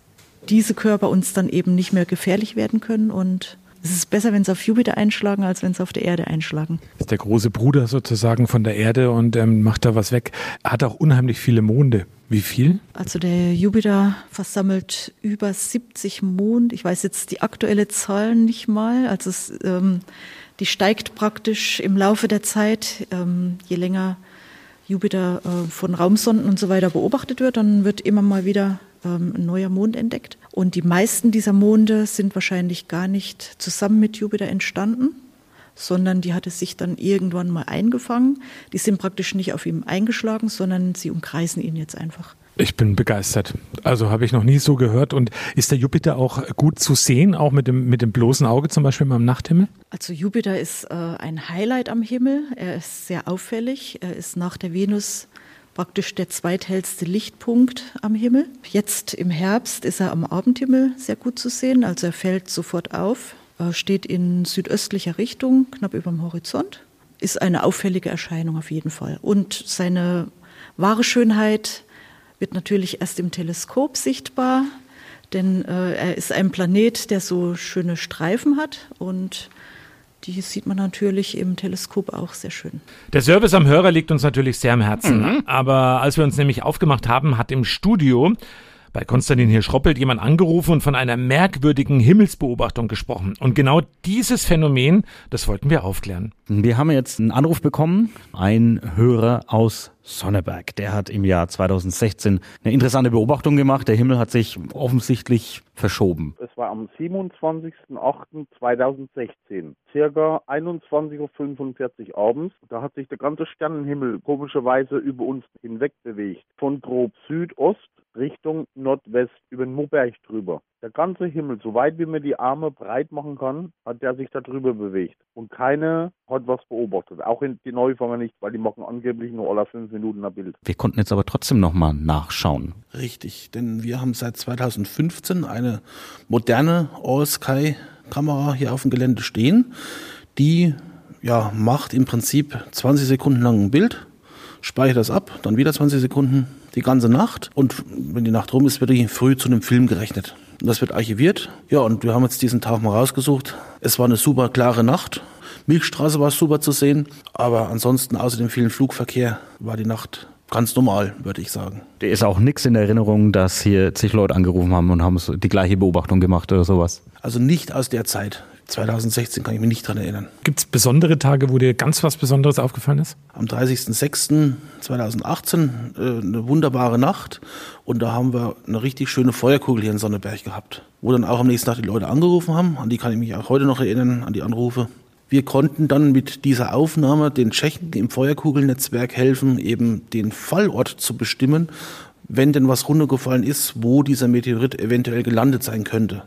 diese Körper uns dann eben nicht mehr gefährlich werden können und es ist besser, wenn sie auf Jupiter einschlagen, als wenn sie auf der Erde einschlagen. Das ist der große Bruder sozusagen von der Erde und ähm, macht da was weg. Er hat auch unheimlich viele Monde. Wie viel? Also der Jupiter versammelt über 70 Monde. Ich weiß jetzt die aktuelle Zahl nicht mal. Also es, ähm, die steigt praktisch im Laufe der Zeit. Ähm, je länger Jupiter äh, von Raumsonden und so weiter beobachtet wird, dann wird immer mal wieder ähm, ein neuer Mond entdeckt. Und die meisten dieser Monde sind wahrscheinlich gar nicht zusammen mit Jupiter entstanden, sondern die hat es sich dann irgendwann mal eingefangen. Die sind praktisch nicht auf ihm eingeschlagen, sondern sie umkreisen ihn jetzt einfach. Ich bin begeistert. Also habe ich noch nie so gehört. Und ist der Jupiter auch gut zu sehen, auch mit dem, mit dem bloßen Auge zum Beispiel beim Nachthimmel? Also Jupiter ist äh, ein Highlight am Himmel. Er ist sehr auffällig. Er ist nach der Venus praktisch der zweithellste Lichtpunkt am Himmel. Jetzt im Herbst ist er am Abendhimmel sehr gut zu sehen. Also er fällt sofort auf, er steht in südöstlicher Richtung, knapp über dem Horizont. Ist eine auffällige Erscheinung auf jeden Fall. Und seine wahre Schönheit wird natürlich erst im Teleskop sichtbar, denn äh, er ist ein Planet, der so schöne Streifen hat und die sieht man natürlich im Teleskop auch sehr schön. Der Service am Hörer liegt uns natürlich sehr am Herzen. Mhm. Aber als wir uns nämlich aufgemacht haben, hat im Studio bei Konstantin Hirschroppelt jemand angerufen und von einer merkwürdigen Himmelsbeobachtung gesprochen. Und genau dieses Phänomen, das wollten wir aufklären. Wir haben jetzt einen Anruf bekommen, ein Hörer aus Sonneberg. Der hat im Jahr 2016 eine interessante Beobachtung gemacht. Der Himmel hat sich offensichtlich verschoben. Es war am 27.08.2016, circa 21.45 Uhr abends. Da hat sich der ganze Sternenhimmel komischerweise über uns hinweg bewegt. Von grob Südost Richtung Nordwest über den Moberg drüber. Der ganze Himmel, so weit wie man die Arme breit machen kann, hat der sich da drüber bewegt. Und keine hat was beobachtet. Auch in die Neufanger nicht, weil die machen angeblich nur alle fünf Minuten ein Bild. Wir konnten jetzt aber trotzdem nochmal nachschauen. Richtig, denn wir haben seit 2015 eine moderne All-Sky-Kamera hier auf dem Gelände stehen. Die ja, macht im Prinzip 20 Sekunden lang ein Bild, speichert das ab, dann wieder 20 Sekunden, die ganze Nacht. Und wenn die Nacht rum ist, wird früh zu einem Film gerechnet. Und das wird archiviert. Ja, und wir haben jetzt diesen Tag mal rausgesucht. Es war eine super klare Nacht. Milchstraße war super zu sehen, aber ansonsten außer dem vielen Flugverkehr war die Nacht ganz normal, würde ich sagen. Der ist auch nichts in der Erinnerung, dass hier zig Leute angerufen haben und haben die gleiche Beobachtung gemacht oder sowas. Also nicht aus der Zeit. 2016 kann ich mich nicht dran erinnern. Gibt es besondere Tage, wo dir ganz was Besonderes aufgefallen ist? Am 30.06.2018 äh, eine wunderbare Nacht und da haben wir eine richtig schöne Feuerkugel hier in Sonneberg gehabt, wo dann auch am nächsten Tag die Leute angerufen haben. An die kann ich mich auch heute noch erinnern, an die Anrufe. Wir konnten dann mit dieser Aufnahme den Tschechen im Feuerkugelnetzwerk helfen, eben den Fallort zu bestimmen, wenn denn was runtergefallen ist, wo dieser Meteorit eventuell gelandet sein könnte.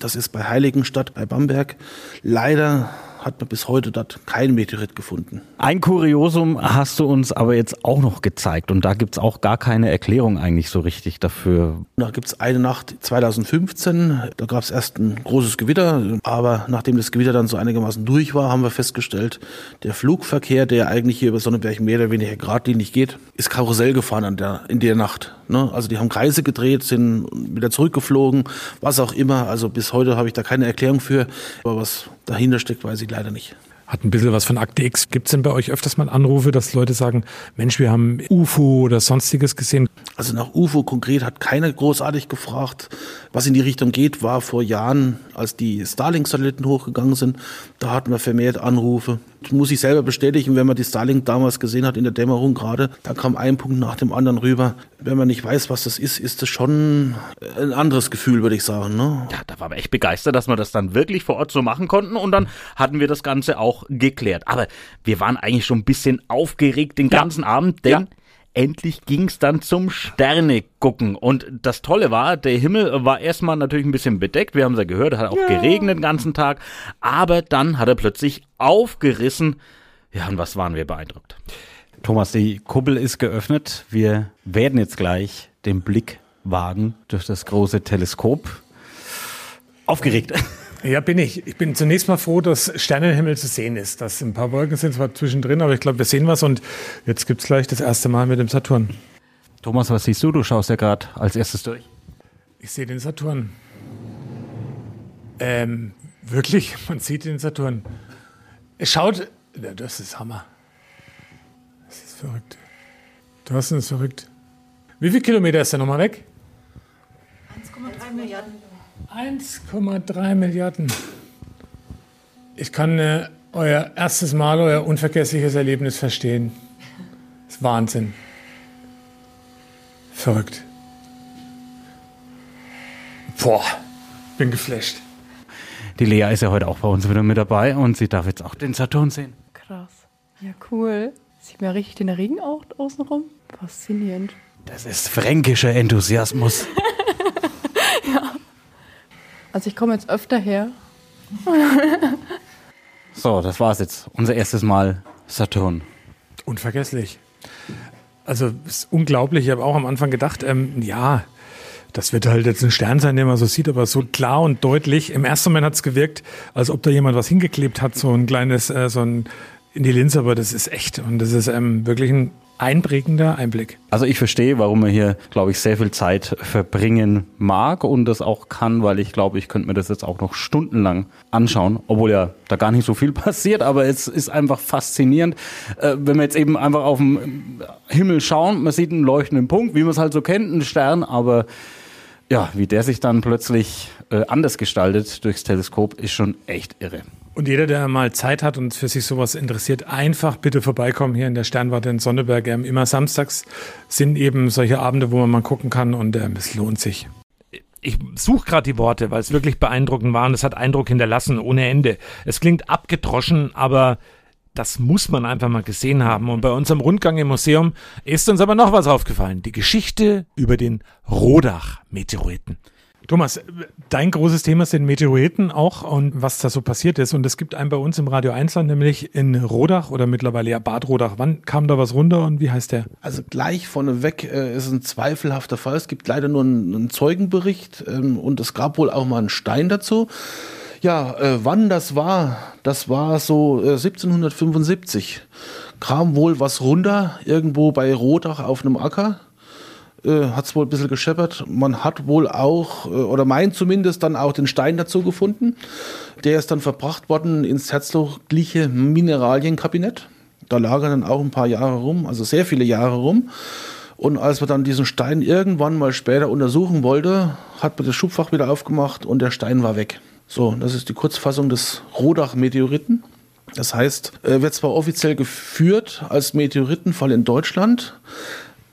Das ist bei Heiligenstadt bei Bamberg. Leider hat man bis heute dort kein Meteorit gefunden. Ein Kuriosum hast du uns aber jetzt auch noch gezeigt und da gibt es auch gar keine Erklärung eigentlich so richtig dafür. Da gibt es eine Nacht 2015, da gab es erst ein großes Gewitter, aber nachdem das Gewitter dann so einigermaßen durch war, haben wir festgestellt, der Flugverkehr, der eigentlich hier über Sonneberg mehr oder weniger geradlinig geht, ist Karussell gefahren an der, in der Nacht. Ne? Also die haben Kreise gedreht, sind wieder zurückgeflogen, was auch immer. Also bis heute habe ich da keine Erklärung für, aber was dahinter steckt, weiß ich leider nicht. Hat ein bisschen was von Akte X. Gibt es denn bei euch öfters mal Anrufe, dass Leute sagen, Mensch, wir haben UFO oder sonstiges gesehen? Also nach UFO konkret hat keiner großartig gefragt. Was in die Richtung geht, war vor Jahren, als die Starlink-Satelliten hochgegangen sind, da hatten wir vermehrt Anrufe. Das muss ich selber bestätigen, wenn man die Starlink damals gesehen hat in der Dämmerung gerade, da kam ein Punkt nach dem anderen rüber. Wenn man nicht weiß, was das ist, ist das schon ein anderes Gefühl, würde ich sagen. Ne? Ja, da war wir echt begeistert, dass wir das dann wirklich vor Ort so machen konnten und dann hatten wir das Ganze auch geklärt. Aber wir waren eigentlich schon ein bisschen aufgeregt den ganzen ja. Abend, denn ja endlich ging's dann zum Sterne gucken. Und das Tolle war, der Himmel war erstmal natürlich ein bisschen bedeckt. Wir haben es ja gehört, hat auch ja. geregnet den ganzen Tag. Aber dann hat er plötzlich aufgerissen. Ja, und was waren wir beeindruckt. Thomas, die Kuppel ist geöffnet. Wir werden jetzt gleich den Blick wagen durch das große Teleskop. Aufgeregt. Ja, bin ich. Ich bin zunächst mal froh, dass Sternenhimmel zu sehen ist. Dass ein paar Wolken sind zwar zwischendrin, aber ich glaube, wir sehen was und jetzt gibt es gleich das erste Mal mit dem Saturn. Thomas, was siehst du? Du schaust ja gerade als erstes durch. Ich sehe den Saturn. Ähm, wirklich? Man sieht den Saturn. Es schaut. Ja, das ist Hammer. Das ist verrückt. Das ist verrückt. Wie viele Kilometer ist der nochmal weg? 1,3 Milliarden. 1,3 Milliarden. Ich kann äh, euer erstes Mal, euer unvergessliches Erlebnis verstehen. Das ist Wahnsinn. Verrückt. Boah, bin geflasht. Die Lea ist ja heute auch bei uns wieder mit dabei und sie darf jetzt auch den Saturn sehen. Krass. Ja, cool. Sieht man richtig den Ring auch außenrum? Faszinierend. Das ist fränkischer Enthusiasmus. Also ich komme jetzt öfter her. so, das war's jetzt. Unser erstes Mal Saturn. Unvergesslich. Also es ist unglaublich. Ich habe auch am Anfang gedacht, ähm, ja, das wird halt jetzt ein Stern sein, den man so sieht, aber so klar und deutlich. Im ersten Moment hat es gewirkt, als ob da jemand was hingeklebt hat, so ein kleines, äh, so ein in die Linse, aber das ist echt und das ist ähm, wirklich ein einprägender Einblick. Also ich verstehe, warum man hier, glaube ich, sehr viel Zeit verbringen mag und das auch kann, weil ich glaube, ich könnte mir das jetzt auch noch stundenlang anschauen, obwohl ja da gar nicht so viel passiert, aber es ist einfach faszinierend, äh, wenn wir jetzt eben einfach auf den Himmel schauen, man sieht einen leuchtenden Punkt, wie man es halt so kennt, einen Stern, aber ja, wie der sich dann plötzlich äh, anders gestaltet durchs Teleskop, ist schon echt irre. Und jeder, der mal Zeit hat und für sich sowas interessiert, einfach bitte vorbeikommen hier in der Sternwarte in Sonneberg. Ähm, immer samstags sind eben solche Abende, wo man mal gucken kann und ähm, es lohnt sich. Ich suche gerade die Worte, weil es wirklich beeindruckend war und es hat Eindruck hinterlassen ohne Ende. Es klingt abgedroschen, aber das muss man einfach mal gesehen haben. Und bei unserem Rundgang im Museum ist uns aber noch was aufgefallen. Die Geschichte über den Rodach-Meteoriten. Thomas, dein großes Thema sind Meteoriten auch und was da so passiert ist. Und es gibt einen bei uns im Radio 1 nämlich in Rodach oder mittlerweile ja Bad Rodach. Wann kam da was runter und wie heißt der? Also gleich vorneweg äh, ist ein zweifelhafter Fall. Es gibt leider nur einen, einen Zeugenbericht ähm, und es gab wohl auch mal einen Stein dazu. Ja, äh, wann das war, das war so äh, 1775. Kam wohl was runter, irgendwo bei Rodach auf einem Acker äh, hat es wohl ein bisschen gescheppert. Man hat wohl auch, äh, oder meint zumindest, dann auch den Stein dazu gefunden. Der ist dann verbracht worden ins herzogliche Mineralienkabinett. Da lag er dann auch ein paar Jahre rum, also sehr viele Jahre rum. Und als man dann diesen Stein irgendwann mal später untersuchen wollte, hat man das Schubfach wieder aufgemacht und der Stein war weg. So, das ist die Kurzfassung des Rodach-Meteoriten. Das heißt, er wird zwar offiziell geführt als Meteoritenfall in Deutschland,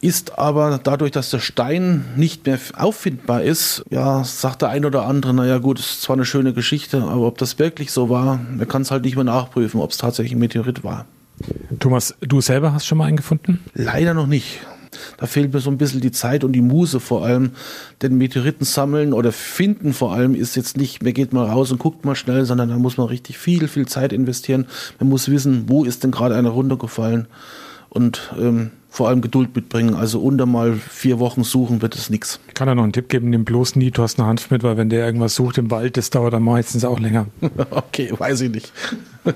ist aber dadurch, dass der Stein nicht mehr auffindbar ist, ja, sagt der ein oder andere, naja gut, ist zwar eine schöne Geschichte, aber ob das wirklich so war, man kann es halt nicht mehr nachprüfen, ob es tatsächlich ein Meteorit war. Thomas, du selber hast schon mal einen gefunden? Leider noch nicht. Da fehlt mir so ein bisschen die Zeit und die Muse vor allem. Denn Meteoriten sammeln oder finden vor allem ist jetzt nicht, man geht mal raus und guckt mal schnell, sondern da muss man richtig viel, viel Zeit investieren. Man muss wissen, wo ist denn gerade einer runtergefallen. Und ähm, vor allem Geduld mitbringen. Also unter mal vier Wochen suchen wird es nichts. Ich kann da noch einen Tipp geben, nimm bloß nie eine Hanf mit, weil wenn der irgendwas sucht im Wald, das dauert dann meistens auch länger. okay, weiß ich nicht.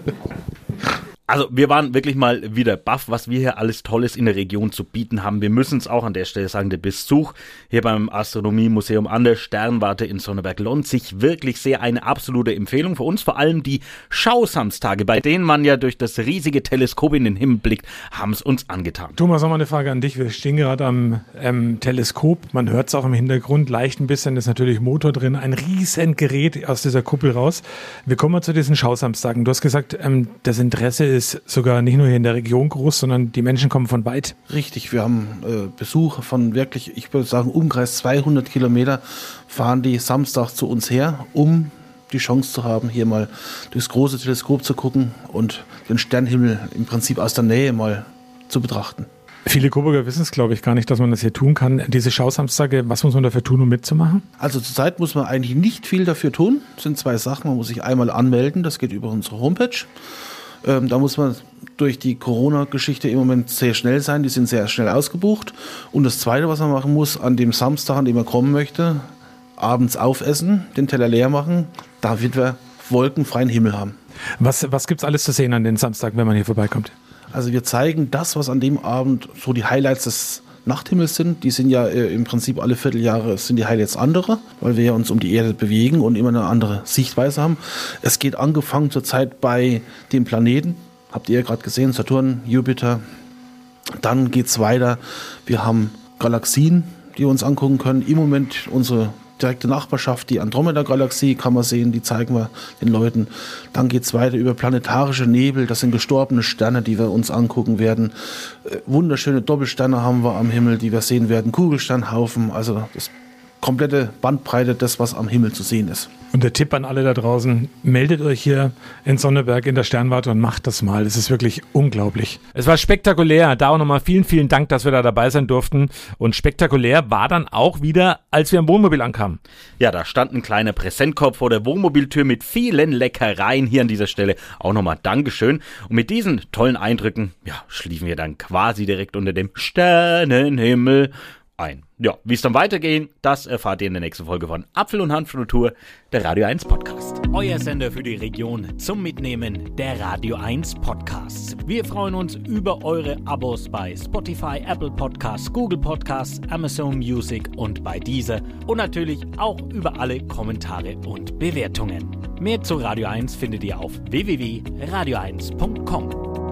Also wir waren wirklich mal wieder baff, was wir hier alles Tolles in der Region zu bieten haben. Wir müssen es auch an der Stelle sagen, der Besuch hier beim Astronomiemuseum an der Sternwarte in Sonneberg lohnt sich wirklich sehr. Eine absolute Empfehlung für uns, vor allem die Schausamstage, bei denen man ja durch das riesige Teleskop in den Himmel blickt, haben es uns angetan. Thomas, nochmal eine Frage an dich. Wir stehen gerade am ähm, Teleskop. Man hört es auch im Hintergrund leicht ein bisschen, ist natürlich Motor drin, ein riesen Gerät aus dieser Kuppel raus. Wir kommen mal zu diesen Schausamstagen. Du hast gesagt, ähm, das Interesse ist sogar nicht nur hier in der Region groß, sondern die Menschen kommen von weit. Richtig, wir haben äh, Besucher von wirklich, ich würde sagen, Umkreis 200 Kilometer fahren die Samstag zu uns her, um die Chance zu haben, hier mal durchs große Teleskop zu gucken und den Sternhimmel im Prinzip aus der Nähe mal zu betrachten. Viele Coburger wissen es, glaube ich, gar nicht, dass man das hier tun kann. Diese Schausamstage, was muss man dafür tun, um mitzumachen? Also zurzeit muss man eigentlich nicht viel dafür tun. Das sind zwei Sachen. Man muss sich einmal anmelden, das geht über unsere Homepage. Ähm, da muss man durch die Corona-Geschichte im Moment sehr schnell sein. Die sind sehr schnell ausgebucht. Und das Zweite, was man machen muss, an dem Samstag, an dem man kommen möchte, abends aufessen, den Teller leer machen, damit wir wolkenfreien Himmel haben. Was, was gibt es alles zu sehen an den Samstag, wenn man hier vorbeikommt? Also wir zeigen das, was an dem Abend so die Highlights des Nachthimmels sind. Die sind ja äh, im Prinzip alle Vierteljahre sind die Highlights andere, weil wir uns um die Erde bewegen und immer eine andere Sichtweise haben. Es geht angefangen zurzeit bei den Planeten. Habt ihr ja gerade gesehen, Saturn, Jupiter. Dann geht es weiter. Wir haben Galaxien, die wir uns angucken können. Im Moment unsere direkte Nachbarschaft, die Andromeda-Galaxie kann man sehen, die zeigen wir den Leuten. Dann geht es weiter über planetarische Nebel, das sind gestorbene Sterne, die wir uns angucken werden. Äh, wunderschöne Doppelsterne haben wir am Himmel, die wir sehen werden, Kugelsternhaufen, also das komplette Bandbreite, das was am Himmel zu sehen ist. Und der Tipp an alle da draußen, meldet euch hier in Sonneberg in der Sternwarte und macht das mal. Es ist wirklich unglaublich. Es war spektakulär. Da auch nochmal vielen, vielen Dank, dass wir da dabei sein durften. Und spektakulär war dann auch wieder, als wir am Wohnmobil ankamen. Ja, da stand ein kleiner Präsentkorb vor der Wohnmobiltür mit vielen Leckereien. Hier an dieser Stelle auch nochmal Dankeschön. Und mit diesen tollen Eindrücken, ja, schliefen wir dann quasi direkt unter dem Sternenhimmel ein. Ja, wie es dann weitergehen, das erfahrt ihr in der nächsten Folge von Apfel und Hanfnatur, der Radio 1 Podcast. Euer Sender für die Region zum Mitnehmen der Radio 1 Podcasts. Wir freuen uns über eure Abos bei Spotify, Apple Podcasts, Google Podcasts, Amazon Music und bei dieser und natürlich auch über alle Kommentare und Bewertungen. Mehr zu Radio 1 findet ihr auf www.radio1.com.